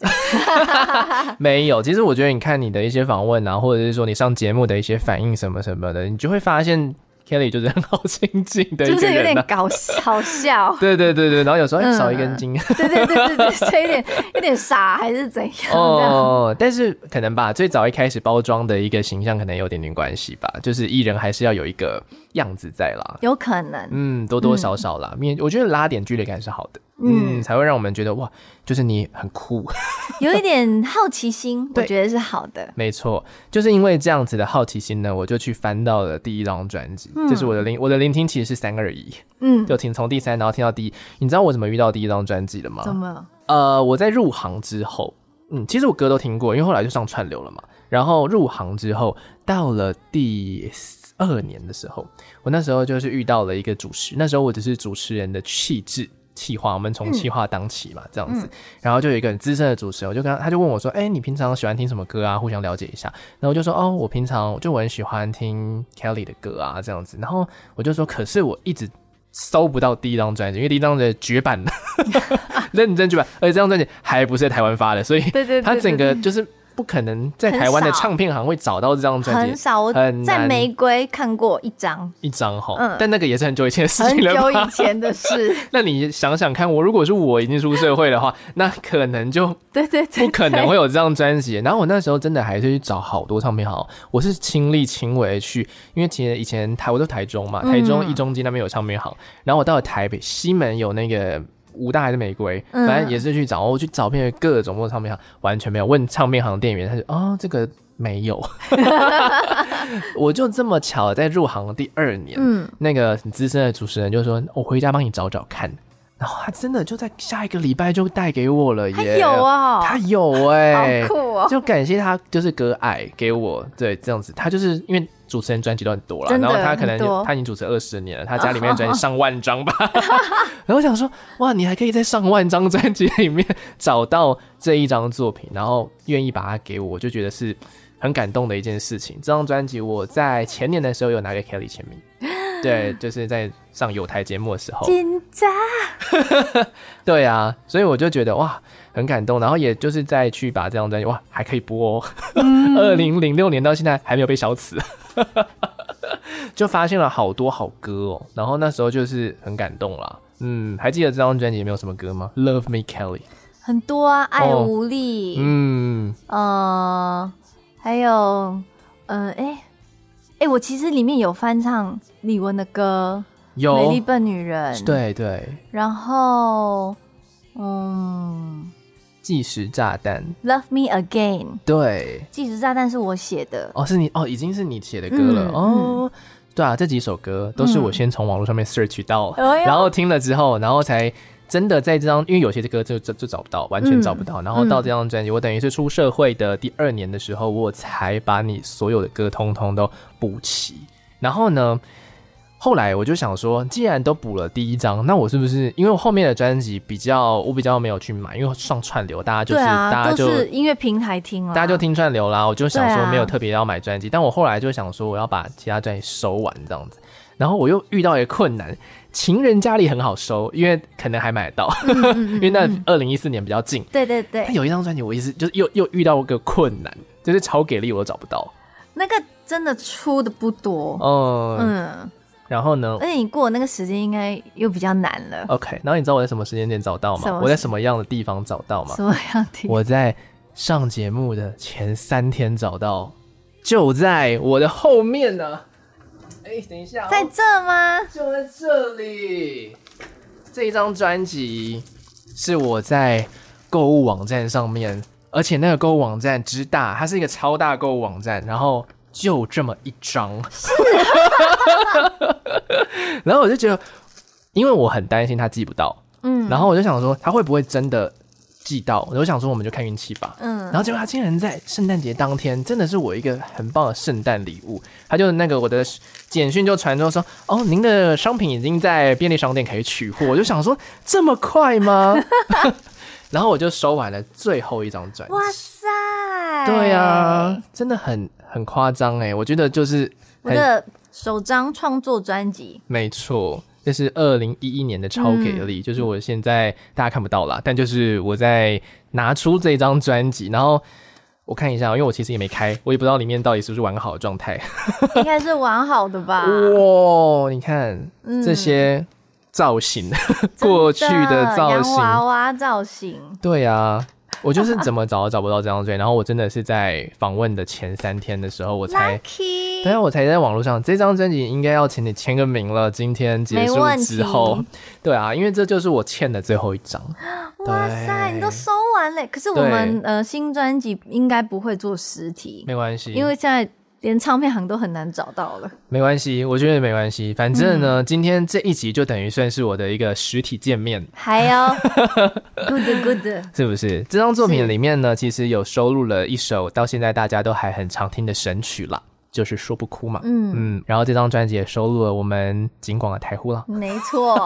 没有，其实我觉得你看你的一些访问啊，或者是说你上节目的一些反应什么什么的，你就会发现。Kelly 就是很好亲近的就是有点搞好笑。对对对对，然后有时候嗯少一根筋。对对对对对，所以有点有点傻还是怎样？哦，但是可能吧，最早一开始包装的一个形象可能有点点关系吧，就是艺人还是要有一个样子在啦。有可能，嗯，多多少少啦，面我觉得拉点距离感是好的。嗯，才会让我们觉得哇，就是你很酷，有一点好奇心，我觉得是好的。没错，就是因为这样子的好奇心呢，我就去翻到了第一张专辑。嗯，就是我的聆我的聆听其实是三二一，嗯，就听从第三，然后听到第一。你知道我怎么遇到第一张专辑的吗？怎么？呃，我在入行之后，嗯，其实我歌都听过，因为后来就上串流了嘛。然后入行之后，到了第二年的时候，我那时候就是遇到了一个主持，那时候我只是主持人的气质。企划，我们从企划当起嘛，嗯、这样子，然后就有一个很资深的主持人，我就跟他，他就问我说：“哎、欸，你平常喜欢听什么歌啊？互相了解一下。”然后我就说：“哦，我平常就我很喜欢听 Kelly 的歌啊，这样子。”然后我就说：“可是我一直搜不到第一张专辑，因为第一张的绝版的，认真绝版，而且这张专辑还不是在台湾发的，所以它整个就是。”不可能在台湾的唱片行会找到这张专辑，很少。我在玫瑰看过一张，一张哈，嗯，但那个也是很久以前的事情了。很久以前的事。那你想想看，我如果是我已经出社会的话，那可能就对对对，不可能会有这张专辑。然后我那时候真的还是去找好多唱片行，我是亲力亲为去，因为其实以前台我都台中嘛，台中一中街那边有唱片行，然后我到了台北西门有那个。武大还是玫瑰，反正也是去找，我去找遍各种各唱片行，完全没有。问唱片行店员，他就哦，这个没有。我就这么巧，在入行的第二年，嗯，那个很资深的主持人就说：“我回家帮你找找看。”然后他真的就在下一个礼拜就带给我了耶！有啊，他有哎，好酷哦！就感谢他，就是割爱给我，对，这样子。他就是因为主持人专辑都很多了，然后他可能他已经主持二十年了，他家里面专辑 上万张吧。然后我想说，哇，你还可以在上万张专辑里面 找到这一张作品，然后愿意把它给我，我就觉得是很感动的一件事情。这张专辑我在前年的时候有拿给 Kelly 签名。对，就是在上有台节目的时候，紧张。对啊，所以我就觉得哇，很感动。然后也就是再去把这张专辑哇，还可以播哦。二零零六年到现在还没有被消磁，就发现了好多好歌哦。然后那时候就是很感动啦。嗯，还记得这张专辑里面有什么歌吗？Love Me Kelly，很多啊，爱无力。哦、嗯，呃，还有，嗯，哎，哎，我其实里面有翻唱李玟的歌，有《美丽笨女人》，对对，然后，嗯，《计时炸弹》，Love Me Again，对，《计时炸弹》是我写的，哦，是你，哦，已经是你写的歌了，嗯、哦。嗯对啊，这几首歌都是我先从网络上面 search 到，嗯、然后听了之后，然后才真的在这张，因为有些歌就就就找不到，完全找不到。嗯、然后到这张专辑，我等于是出社会的第二年的时候，我才把你所有的歌通通都补齐。然后呢，后来我就想说，既然都补了第一张，那我是不是因为我后面的专辑比较，我比较没有去买，因为上串流，大家就是、啊、大家就是音乐平台听了，大家就听串流啦。我就想说没有特别要买专辑，啊、但我后来就想说我要把其他专辑收完这样子。然后我又遇到一个困难，情人家里很好收，因为可能还买得到，嗯嗯嗯、因为那二零一四年比较近。对对对。但有一张专辑，我一直就是又又遇到一个困难，就是超给力我都找不到。那个真的出的不多。嗯嗯。然后呢？而且你过那个时间应该又比较难了。OK，然后你知道我在什么时间点找到吗？我在什么样的地方找到吗？什么样的？我在上节目的前三天找到，就在我的后面呢。哎，等一下，在这吗？就在这里。这一张专辑是我在购物网站上面，而且那个购物网站之大，它是一个超大购物网站，然后。就这么一张，然后我就觉得，因为我很担心他寄不到，嗯，然后我就想说他会不会真的寄到，我就想说我们就看运气吧，嗯，然后结果他竟然在圣诞节当天，真的是我一个很棒的圣诞礼物，他就那个我的简讯就传出说，哦，您的商品已经在便利商店可以取货，我就想说这么快吗？然后我就收完了最后一张专辑，哇塞，对呀、啊，真的很。很夸张哎，我觉得就是我的首张创作专辑，没错，这是二零一一年的超给力，嗯、就是我现在大家看不到啦，但就是我在拿出这张专辑，然后我看一下，因为我其实也没开，我也不知道里面到底是不是完好的状态，应该是完好的吧？哇，你看、嗯、这些造型，过去的造型，洋娃娃造型，对呀、啊。我就是怎么找都找不到这张专辑，然后我真的是在访问的前三天的时候，我才.对啊，我才在网络上，这张专辑应该要请你签个名了。今天结束之后，对啊，因为这就是我欠的最后一张。哇塞，你都收完了，可是我们呃新专辑应该不会做实体，没关系，因为现在。连唱片行都很难找到了，没关系，我觉得没关系。反正呢，嗯、今天这一集就等于算是我的一个实体见面。还有，good good，是不是？这张作品里面呢，其实有收录了一首到现在大家都还很常听的神曲了。就是说不哭嘛，嗯嗯，然后这张专辑也收录了我们警广的台呼了，没错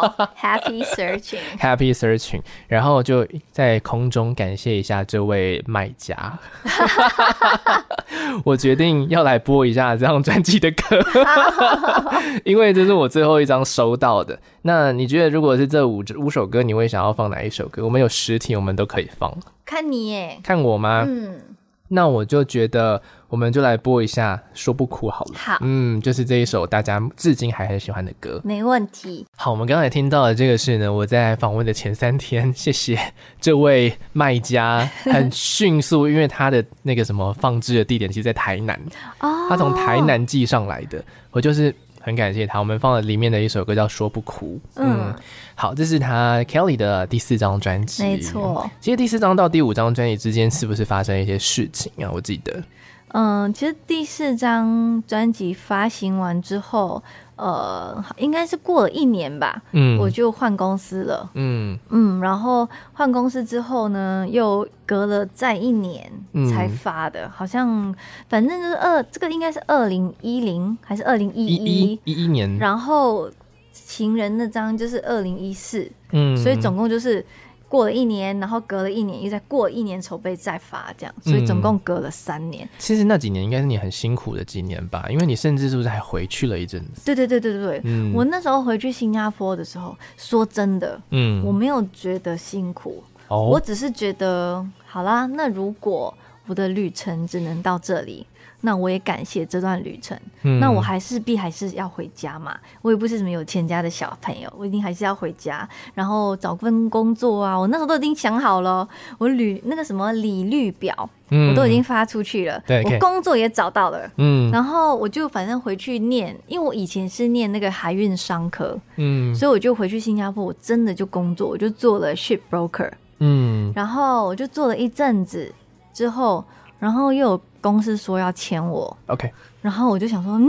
，Happy Searching，Happy Searching，然后就在空中感谢一下这位卖家，我决定要来播一下这张专辑的歌，因为这是我最后一张收到的。那你觉得如果是这五五首歌，你会想要放哪一首歌？我们有实体，我们都可以放。看你耶，看我吗？嗯，那我就觉得。我们就来播一下《说不哭》好了。好，嗯，就是这一首大家至今还很喜欢的歌。没问题。好，我们刚才听到的这个是呢，我在访问的前三天，谢谢这位卖家，很迅速，因为他的那个什么放置的地点其实在台南，哦，他从台南寄上来的，我就是很感谢他。我们放了里面的一首歌叫《说不哭》。嗯，好，这是他 Kelly 的第四张专辑。没错。其实第四张到第五张专辑之间，是不是发生一些事情啊？我记得。嗯，其实第四张专辑发行完之后，呃，应该是过了一年吧，嗯，我就换公司了，嗯。嗯，然后换公司之后呢，又隔了再一年才发的，嗯、好像反正就是二，这个应该是二零一零还是二零一一一一年，然后情人那张就是二零一四，嗯，所以总共就是。过了一年，然后隔了一年，又再过一年筹备再发，这样，所以总共隔了三年。嗯，其实那几年应该是你很辛苦的几年吧，因为你甚至是不是还回去了一阵子？对对对对对，嗯，我那时候回去新加坡的时候，说真的，嗯，我没有觉得辛苦，哦，我只是觉得，好啦，那如果我的旅程只能到这里。那我也感谢这段旅程。嗯、那我还是必还是要回家嘛。我也不是什么有钱家的小朋友，我一定还是要回家，然后找份工作啊。我那时候都已经想好了，我履那个什么履历表，嗯、我都已经发出去了。对，我工作也找到了。嗯，然后我就反正回去念，因为我以前是念那个海运商科，嗯，所以我就回去新加坡，我真的就工作，我就做了 ship broker。嗯，然后我就做了一阵子之后，然后又有。公司说要签我，OK，然后我就想说，嗯，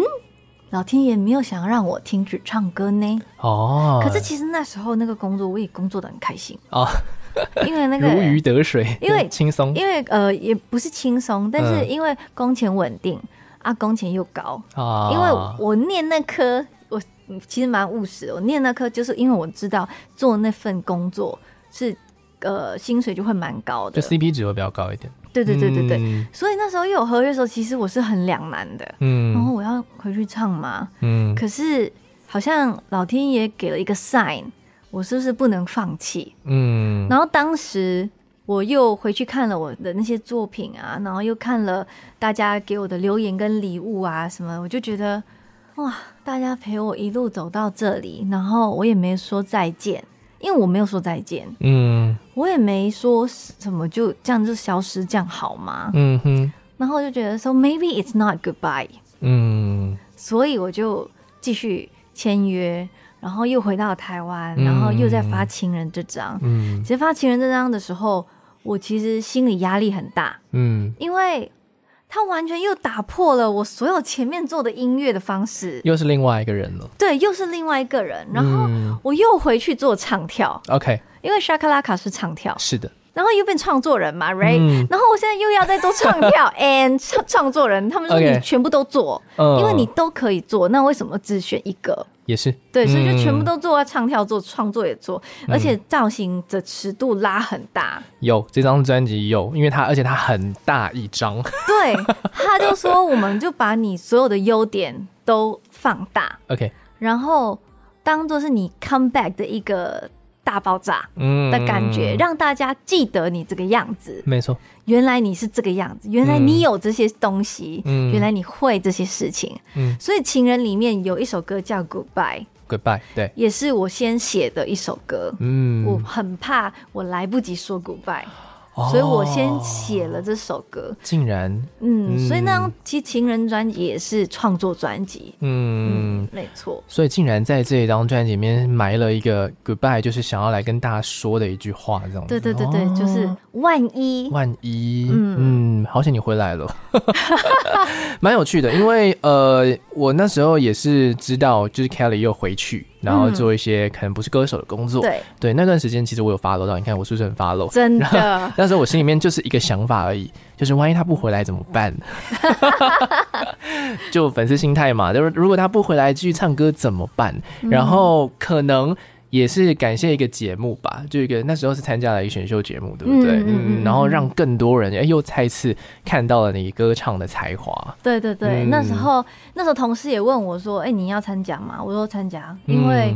老天爷没有想要让我停止唱歌呢。哦，可是其实那时候那个工作我也工作的很开心。哦，因为那个 如鱼得水，因为轻松，因为呃也不是轻松，但是因为工钱稳定、嗯、啊，工钱又高。啊。因为我念那科，我其实蛮务实的，我念那科就是因为我知道做那份工作是呃薪水就会蛮高的，就 CP 值会比较高一点。对对对对对，嗯、所以那时候又有合约的时候，其实我是很两难的。嗯，然后我要回去唱嘛，嗯，可是好像老天爷给了一个 sign，我是不是不能放弃？嗯，然后当时我又回去看了我的那些作品啊，然后又看了大家给我的留言跟礼物啊什么，我就觉得哇，大家陪我一路走到这里，然后我也没说再见。因为我没有说再见，嗯，我也没说什么，就这样就消失，这样好吗？嗯哼，然后就觉得说 maybe it's not goodbye，嗯，所以我就继续签约，然后又回到台湾，然后又在发情人这张，嗯，其实发情人这张的时候，我其实心理压力很大，嗯，因为。他完全又打破了我所有前面做的音乐的方式，又是另外一个人了。对，又是另外一个人。然后我又回去做唱跳，OK，嗯，因为沙卡拉卡是唱跳，是的。然后又变创作人嘛，Right？、嗯、然后我现在又要再做唱跳，and 创创作人，他们说你全部都做，okay. 因为你都可以做，那为什么只选一个？也是对，所以就全部都做，唱跳做，创作也做，嗯，而且造型的尺度拉很大。有这张专辑有，因为它而且它很大一张。对，他就说我们就把你所有的优点都放大，OK，然后当做是你 come back 的一个。大爆炸的感觉，让大家记得你这个样子。没错，原来你是这个样子，原来你有这些东西，嗯，原来你会这些事情。嗯，所以《情人》里面有一首歌叫《Goodbye》，Goodbye，对，也是我先写的一首歌。嗯，我很怕我来不及说 Goodbye。所以我先写了这首歌，竟然，嗯，嗯，所以那张其实情人专辑也是创作专辑，嗯，嗯，没错。所以竟然在这一张专辑里面埋了一个 goodbye，就是想要来跟大家说的一句话，这样子。对对对对，哦、就是万一，万一，嗯，嗯，好险你回来了，蛮有趣的，因为呃，我那时候也是知道，就是 Kelly 又回去。然后做一些可能不是歌手的工作，嗯、对对，那段时间其实我有 follow 到，你看我是不是很 follow？真的，那时候我心里面就是一个想法而已，就是万一他不回来怎么办？就粉丝心态嘛，就是如果他不回来继续唱歌怎么办？然后可能。也是感谢一个节目吧，就一个那时候是参加了一个选秀节目，对不对？嗯，嗯，然后让更多人哎又再次看到了你歌唱的才华。对对对，嗯、那时候那时候同事也问我说：“哎，你要参加吗？”我说：“参加，因为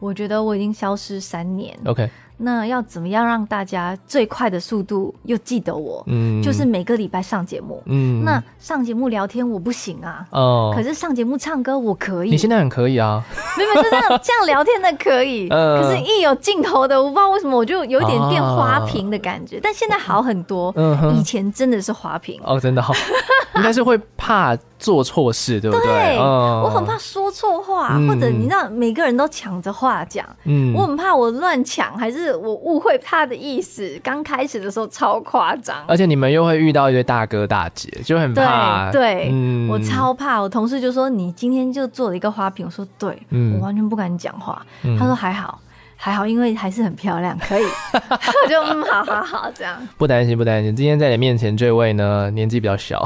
我觉得我已经消失三年。”OK。那要怎么样让大家最快的速度又记得我？嗯，就是每个礼拜上节目。嗯，那上节目聊天我不行啊。哦，可是上节目唱歌我可以。你现在很可以啊。没有，就这样这样聊天的可以。嗯。可是，一有镜头的，我不知道为什么我就有点变花瓶的感觉。但现在好很多。嗯。以前真的是花瓶。哦，真的好。应该是会怕做错事，对不对？对，我很怕说错话，或者你知道，每个人都抢着话讲。嗯。我很怕我乱抢，还是。我误会他的意思，刚开始的时候超夸张，而且你们又会遇到一堆大哥大姐，就很怕。对，对嗯、我超怕。我同事就说：“你今天就做了一个花瓶。”我说：“对。嗯”我完全不敢讲话。嗯、他说：“还好。”还好，因为还是很漂亮，可以，我就嗯，好好好，这样不担心，不担心。今天在你面前这位呢，年纪比较小，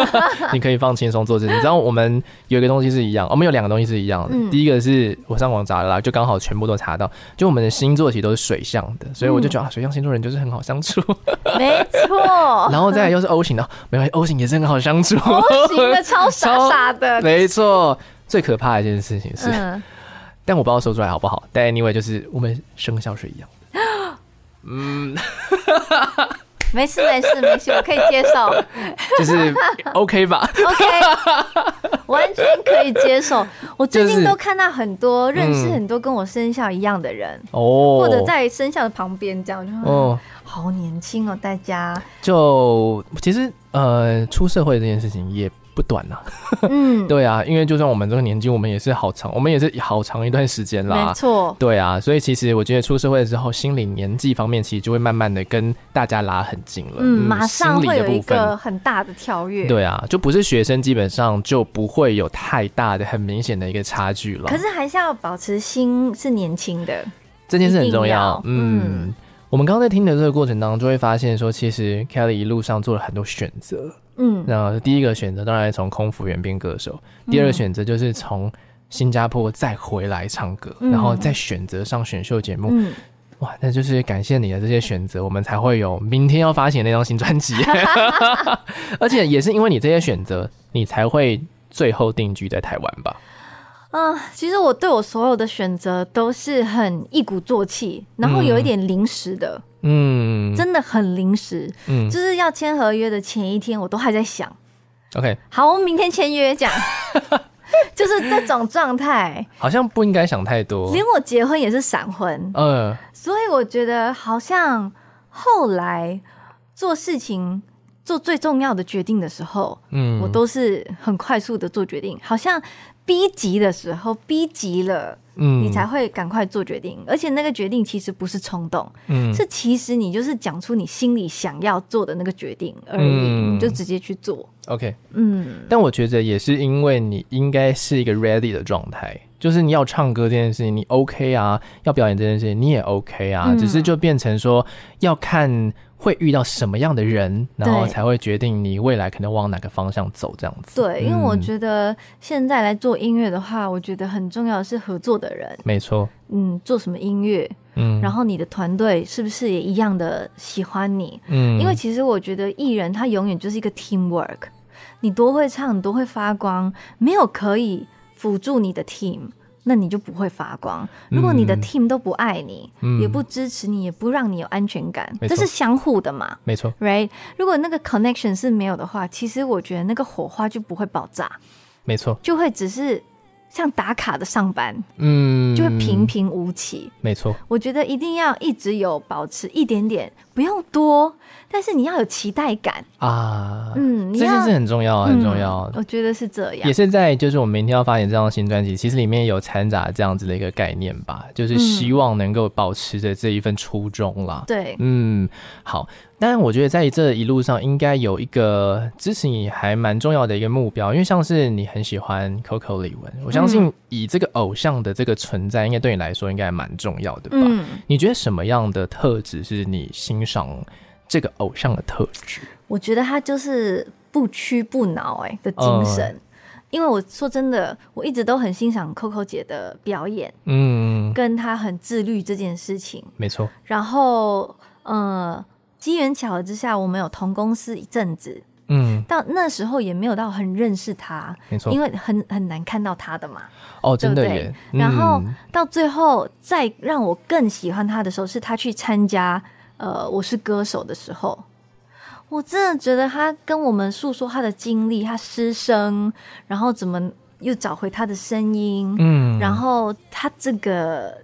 你可以放轻松做自己。你知道我们有一个东西是一样，我们有两个东西是一样的。嗯、第一个是我上网查了啦，就刚好全部都查到，就我们的星座其实都是水象的，所以我就觉得、嗯、啊，水象星座人就是很好相处，没错。然后再来又是 O 型的，没关系，O 型也是很好相处，O 型的超傻傻的，没错。最可怕的一件事情是。嗯但我不知道说出来好不好，但 anyway 就是我们生肖是一样的。嗯，没事没事没事，我可以接受，就是 OK 吧？OK，完全可以接受。我最近都看到很多、就是、认识很多跟我生肖一样的人哦，或者在生肖的旁边这样就哦，好年轻哦，大家就其实呃，出社会这件事情也。不短呐、啊，嗯，对啊，因为就算我们这个年纪，我们也是好长，我们也是好长一段时间啦，没错，对啊，所以其实我觉得出社会之后，心理年纪方面其实就会慢慢的跟大家拉很近了，嗯，马上会有一个很大的跳跃，对啊，就不是学生，基本上就不会有太大的、很明显的一个差距了。可是还是要保持心是年轻的，这件事很重要，嗯。嗯。我们刚刚在听的这个过程当中，就会发现说，其实 Kelly 一路上做了很多选择。嗯，那第一个选择当然从空服员变歌手，第二个选择就是从新加坡再回来唱歌，嗯、然后再选择上选秀节目。嗯，哇，那就是感谢你的这些选择，我们才会有明天要发行的那张新专辑。而且也是因为你这些选择，你才会最后定居在台湾吧。嗯、呃，其实我对我所有的选择都是很一鼓作气，然后有一点临时的，嗯，真的很临时，嗯，就是要签合约的前一天，我都还在想，OK，好，我们明天签约，这样，就是这种状态，好像不应该想太多，连我结婚也是闪婚，嗯、呃，所以我觉得好像后来做事情做最重要的决定的时候，嗯，我都是很快速的做决定，好像。逼急的时候，逼急了，嗯，你才会赶快做决定，而且那个决定其实不是冲动，嗯，是其实你就是讲出你心里想要做的那个决定而已，嗯，你就直接去做。OK，嗯，但我觉得也是因为你应该是一个 ready 的状态，就是你要唱歌这件事情，你 OK 啊，要表演这件事情，你也 OK 啊，嗯，只是就变成说要看。会遇到什么样的人，然后才会决定你未来可能往哪个方向走，这样子。对，因为我觉得现在来做音乐的话，我觉得很重要的是合作的人。没错。嗯，做什么音乐？嗯，然后你的团队是不是也一样的喜欢你？嗯，因为其实我觉得艺人他永远就是一个 teamwork，你多会唱，你多会发光，没有可以辅助你的 team。那你就不会发光。如果你的 team 都不爱你，嗯、也不支持你，也不让你有安全感，这是相互的嘛？没错，right？如果那个 connection 是没有的话，其实我觉得那个火花就不会爆炸。没错，就会只是像打卡的上班，嗯，就会平平无奇。没错，我觉得一定要一直有保持一点点，不用多。但是你要有期待感啊，嗯，这件事很重要，很重要。我觉得是这样，也是在就是我们明天要发行这张新专辑，其实里面有掺杂这样子的一个概念吧，就是希望能够保持着这一份初衷啦。对，嗯，好。当然，我觉得在这一路上应该有一个支持你还蛮重要的一个目标，因为像是你很喜欢 Coco 李玟，我相信以这个偶像的这个存在，应该对你来说应该蛮重要的吧？嗯，你觉得什么样的特质是你欣赏？这个偶像的特质，我觉得他就是不屈不挠哎的精神，嗯、因为我说真的，我一直都很欣赏 Coco 姐的表演，嗯，跟她很自律这件事情，没错。然后，呃，机缘巧合之下，我们有同公司一阵子，嗯，到那时候也没有到很认识她，没错，因为很很难看到她的嘛，哦，真的耶。嗯、然后到最后，再让我更喜欢她的时候，是她去参加。呃，我是歌手的时候，我真的觉得他跟我们诉说他的经历，他失声，然后怎么又找回他的声音，嗯，然后他这个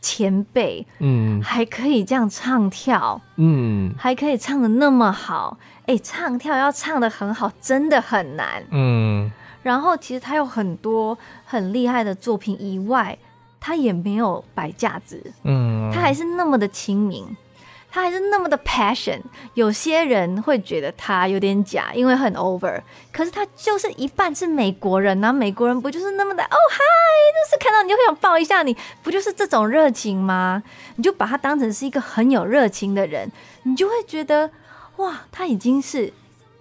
前辈，嗯，还可以这样唱跳，嗯，还可以唱的那么好，哎、欸，唱跳要唱的很好，真的很难，嗯，然后其实他有很多很厉害的作品以外，他也没有摆架子，嗯，他还是那么的亲民。他还是那么的 passion，有些人会觉得他有点假，因为很 over。可是他就是一半是美国人啊，美国人不就是那么的哦嗨，就是看到你就会想抱一下你，不就是这种热情吗？你就把他当成是一个很有热情的人，你就会觉得哇，他已经是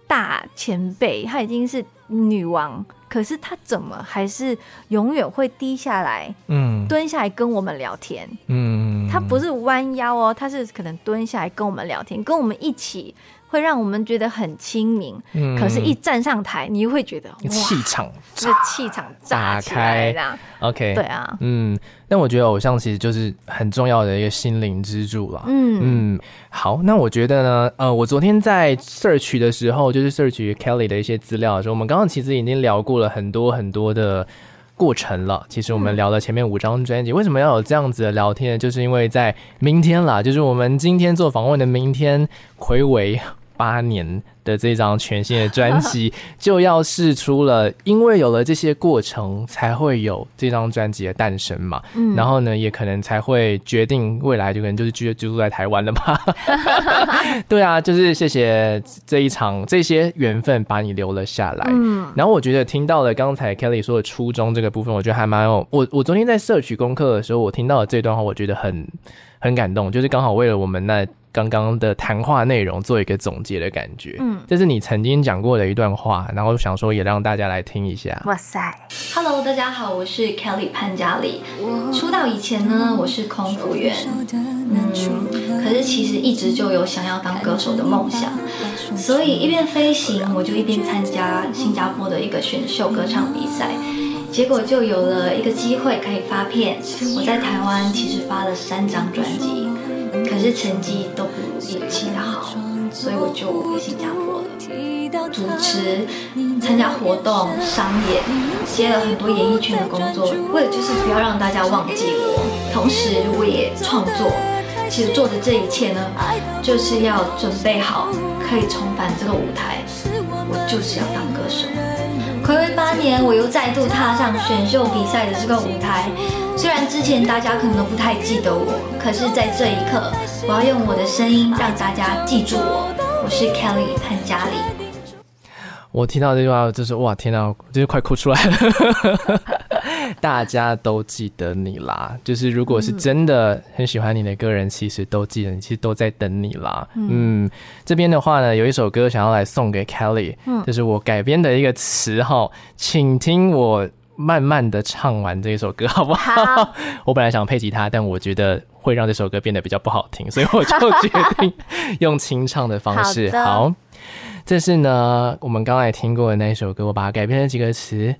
大前辈，他已经是女王。可是他怎么还是永远会低下来，嗯，蹲下来跟我们聊天，嗯，他不是弯腰哦，他是可能蹲下来跟我们聊天，跟我们一起会让我们觉得很亲民，嗯，可是，一站上台，你又会觉得气场，这气场炸开这样。OK，对啊，嗯，但我觉得偶像其实就是很重要的一个心灵支柱了。嗯嗯，好，那我觉得呢，呃，我昨天在 search 的时候，就是 search Kelly 的一些资料的时候，我们刚刚其实已经聊过了很多很多的。过程了，其实我们聊了前面五张专辑，嗯、为什么要有这样子的聊天？就是因为在明天啦，就是我们今天做访问的明天，魁违八年。的这张全新的专辑 就要试出了，因为有了这些过程，才会有这张专辑的诞生嘛。嗯，然后呢，也可能才会决定未来就可能就是居住在台湾了嘛。对啊，就是谢谢这一场这些缘分把你留了下来。嗯，然后我觉得听到了刚才 Kelly 说的初衷这个部分，我觉得还蛮有。我我昨天在摄取功课的时候，我听到了这段话，我觉得很很感动，就是刚好为了我们那。刚刚的谈话内容做一个总结的感觉，嗯，这是你曾经讲过的一段话，然后想说也让大家来听一下。哇塞，Hello，大家好，我是 Kelly 潘嘉丽。出道以前呢，我是空服员，嗯，可是其实一直就有想要当歌手的梦想，所以一边飞行，我就一边参加新加坡的一个选秀歌唱比赛，结果就有了一个机会可以发片。我在台湾其实发了三张专辑。可是成绩都不如预期的好，所以我就回新加坡了，主持、参加活动、商演，接了很多演艺圈的工作，为了就是不要让大家忘记我。同时，我也创作，其实做的这一切呢，就是要准备好可以重返这个舞台。我就是要当歌手。暌违八年，我又再度踏上选秀比赛的这个舞台。虽然之前大家可能都不太记得我，可是在这一刻，我要用我的声音让大家记住我。我是 Kelly 潘佳丽。我听到这句话就是哇，天哪，就是快哭出来了。大家都记得你啦，就是如果是真的很喜欢你的歌人，其实都记得你，其实都在等你啦。嗯，嗯，这边的话呢，有一首歌想要来送给 Kelly，嗯，就是我改编的一个词哈，请听我。慢慢的唱完这一首歌好不好？好，我本来想配吉他，但我觉得会让这首歌变得比较不好听，所以我就决定用清唱的方式。好，好，这是呢我们刚才听过的那一首歌，我把它改编了几个词。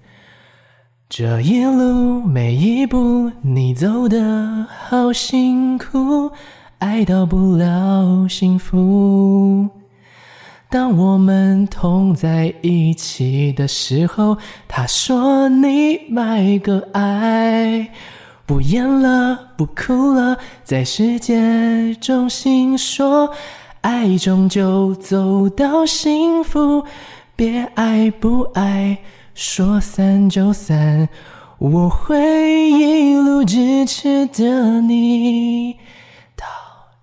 这一路每一步你走得好辛苦，爱到不了幸福。当我们同在一起的时候，他说你买个爱，不演了，不哭了，在世界中心说，爱终究走到幸福，别爱不爱，说散就散，我会一路支持着你到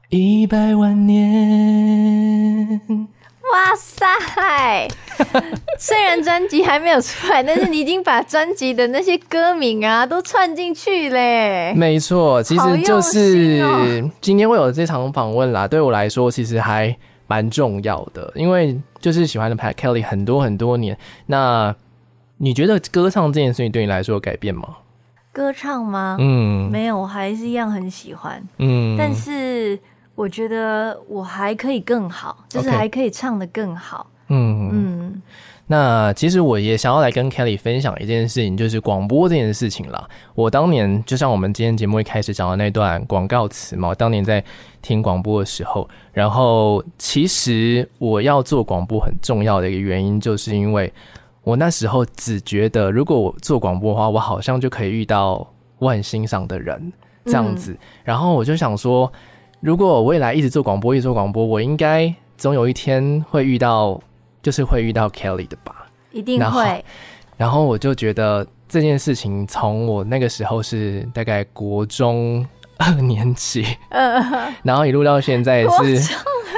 一百万年。哇塞！虽然专辑还没有出来，但是你已经把专辑的那些歌名啊都串进去嘞。没错，其实就是今天会有这场访问啦。对我来说，其实还蛮重要的，因为就是喜欢的 Pat Kelly 很多很多年。那你觉得歌唱这件事情对你来说有改变吗？歌唱吗？嗯，没有，我还是一样很喜欢。嗯，但是。我觉得我还可以更好，就是还可以唱的更好。嗯嗯，那其实我也想要来跟 Kelly 分享一件事情，就是广播这件事情啦。我当年就像我们今天节目一开始讲的那段广告词嘛，我当年在听广播的时候，然后其实我要做广播很重要的一个原因，就是因为我那时候只觉得，如果我做广播的话，我好像就可以遇到我很欣赏的人这样子，嗯、然后我就想说。如果我未来一直做广播，一直做广播，我应该总有一天会遇到，就是会遇到 Kelly 的吧？一定会。然后，然后我就觉得这件事情从我那个时候是大概国中二年级，呃，然后一路到现在是国中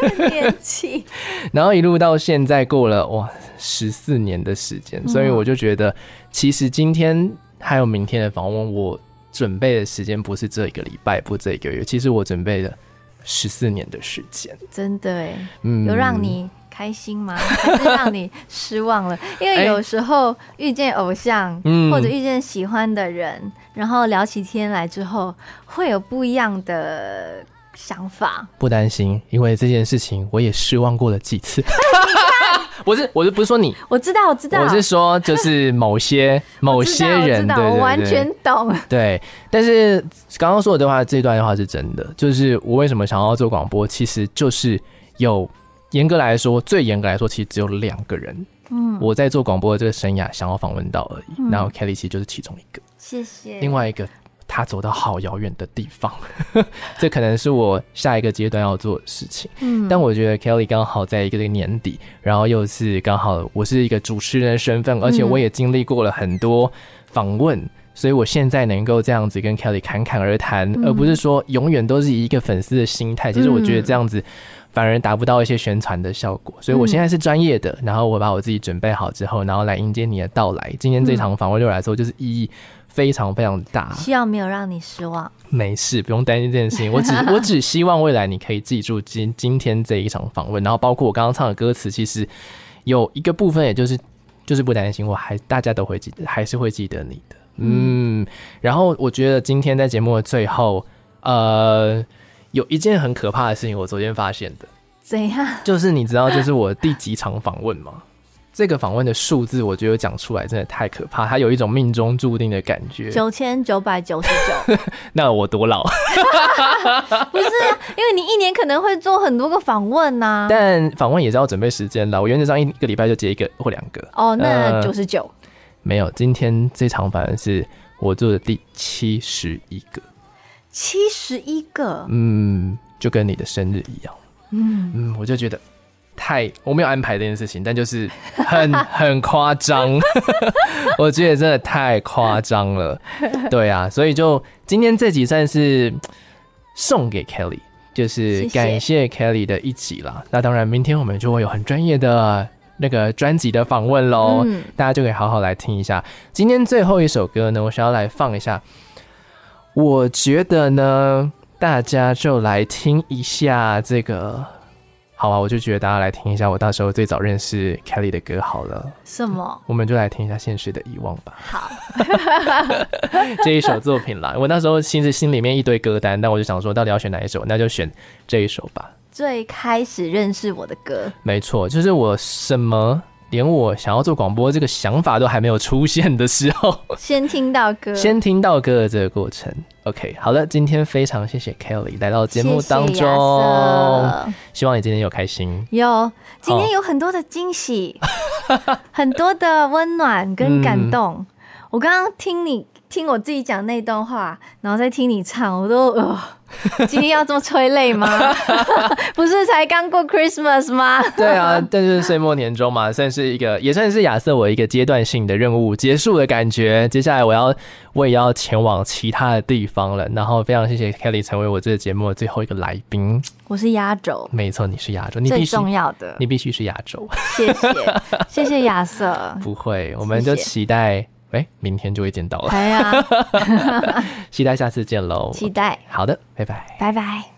二年级，然后一路到现在过了哇十四年的时间，所以我就觉得，其实今天还有明天的访问，我准备的时间不是这一个礼拜，不这一个月，其实我准备了。十四年的时间，真的哎，嗯，有让你开心吗？还是让你失望了？因为有时候遇见偶像，嗯，或者遇见喜欢的人，然后聊起天来之后，会有不一样的想法。不担心，因为这件事情我也失望过了几次。不是，我是不是说你，我知道，我知道，我是说，就是某些 某些人，对，我完全懂。对，但是刚刚说的话，这段的话是真的，就是我为什么想要做广播，其实就是有严格来说，最严格来说，其实只有两个人，嗯，我在做广播的这个生涯想要访问到而已。然后 Kelly 其实就是其中一个，谢谢。另外一个。他走到好遥远的地方，这可能是我下一个阶段要做的事情。嗯，但我觉得 Kelly 刚好在一个这个年底，然后又是刚好我是一个主持人的身份，而且我也经历过了很多访问，嗯，所以我现在能够这样子跟 Kelly 侃侃而谈，嗯，而不是说永远都是以一个粉丝的心态。其实我觉得这样子反而达不到一些宣传的效果。所以我现在是专业的，然后我把我自己准备好之后，然后来迎接你的到来。今天这场访问对我来说就是意义。非常非常大，希望没有让你失望。没事，不用担心这件事情。我只 我只希望未来你可以记住今今天这一场访问，然后包括我刚刚唱的歌词，其实有一个部分，也就是就是不担心，我还大家都会记得，还是会记得你的。嗯，嗯，然后我觉得今天在节目的最后，呃，有一件很可怕的事情，我昨天发现的。怎样？就是你知道这是我第几场访问吗？这个访问的数字，我觉得讲出来真的太可怕，它有一种命中注定的感觉。九千九百九十九，那我多老？不是啊，因为你一年可能会做很多个访问呐、啊。但访问也是要准备时间的，我原则上一个礼拜就接一个或两个。哦，那九十九？没有，今天这场反而是我做的第七十一个。七十一个？嗯，就跟你的生日一样。嗯嗯，我就觉得。太，我没有安排这件事情，但就是 很很夸张，我觉得真的太夸张了。对啊，所以就今天这集算是送给 Kelly，就是感谢 Kelly 的一集啦。谢谢。那当然，明天我们就会有很专业的那个专辑的访问喽，嗯、大家就可以好好来听一下。今天最后一首歌呢，我想要来放一下。我觉得呢，大家就来听一下这个。好啊，我就觉得大家来听一下我到时候最早认识 Kelly 的歌好了。什么？我们就来听一下《现实的遗忘》吧。好，这一首作品啦。我那时候其实心里面一堆歌单，但我就想说，到底要选哪一首？那就选这一首吧。最开始认识我的歌，没错，就是我什么。连我想要做广播这个想法都还没有出现的时候，先听到歌，先听到歌的这个过程。OK，好的，今天非常谢谢 Kelly 来到节目当中，希望你今天有开心。有，今天有很多的惊喜，哦、很多的温暖跟感动。嗯、我刚刚听你。听我自己讲那段话，然后再听你唱，我都呃，今天要这么催泪吗？不是才刚过 Christmas 吗？对啊，但是岁末年终嘛，算是一个，也算是亚瑟我一个阶段性的任务结束的感觉。接下来我要，我也要前往其他的地方了。然后非常谢谢 Kelly 成为我这个节目的最后一个来宾。我是压轴，没错，你是压轴，你最重要的，你必须是压轴。谢谢，谢谢亚瑟。不会，我们就期待。哎、欸，明天就会见到了。哎呀，期待下次见喽！期待。好的，拜拜，拜拜。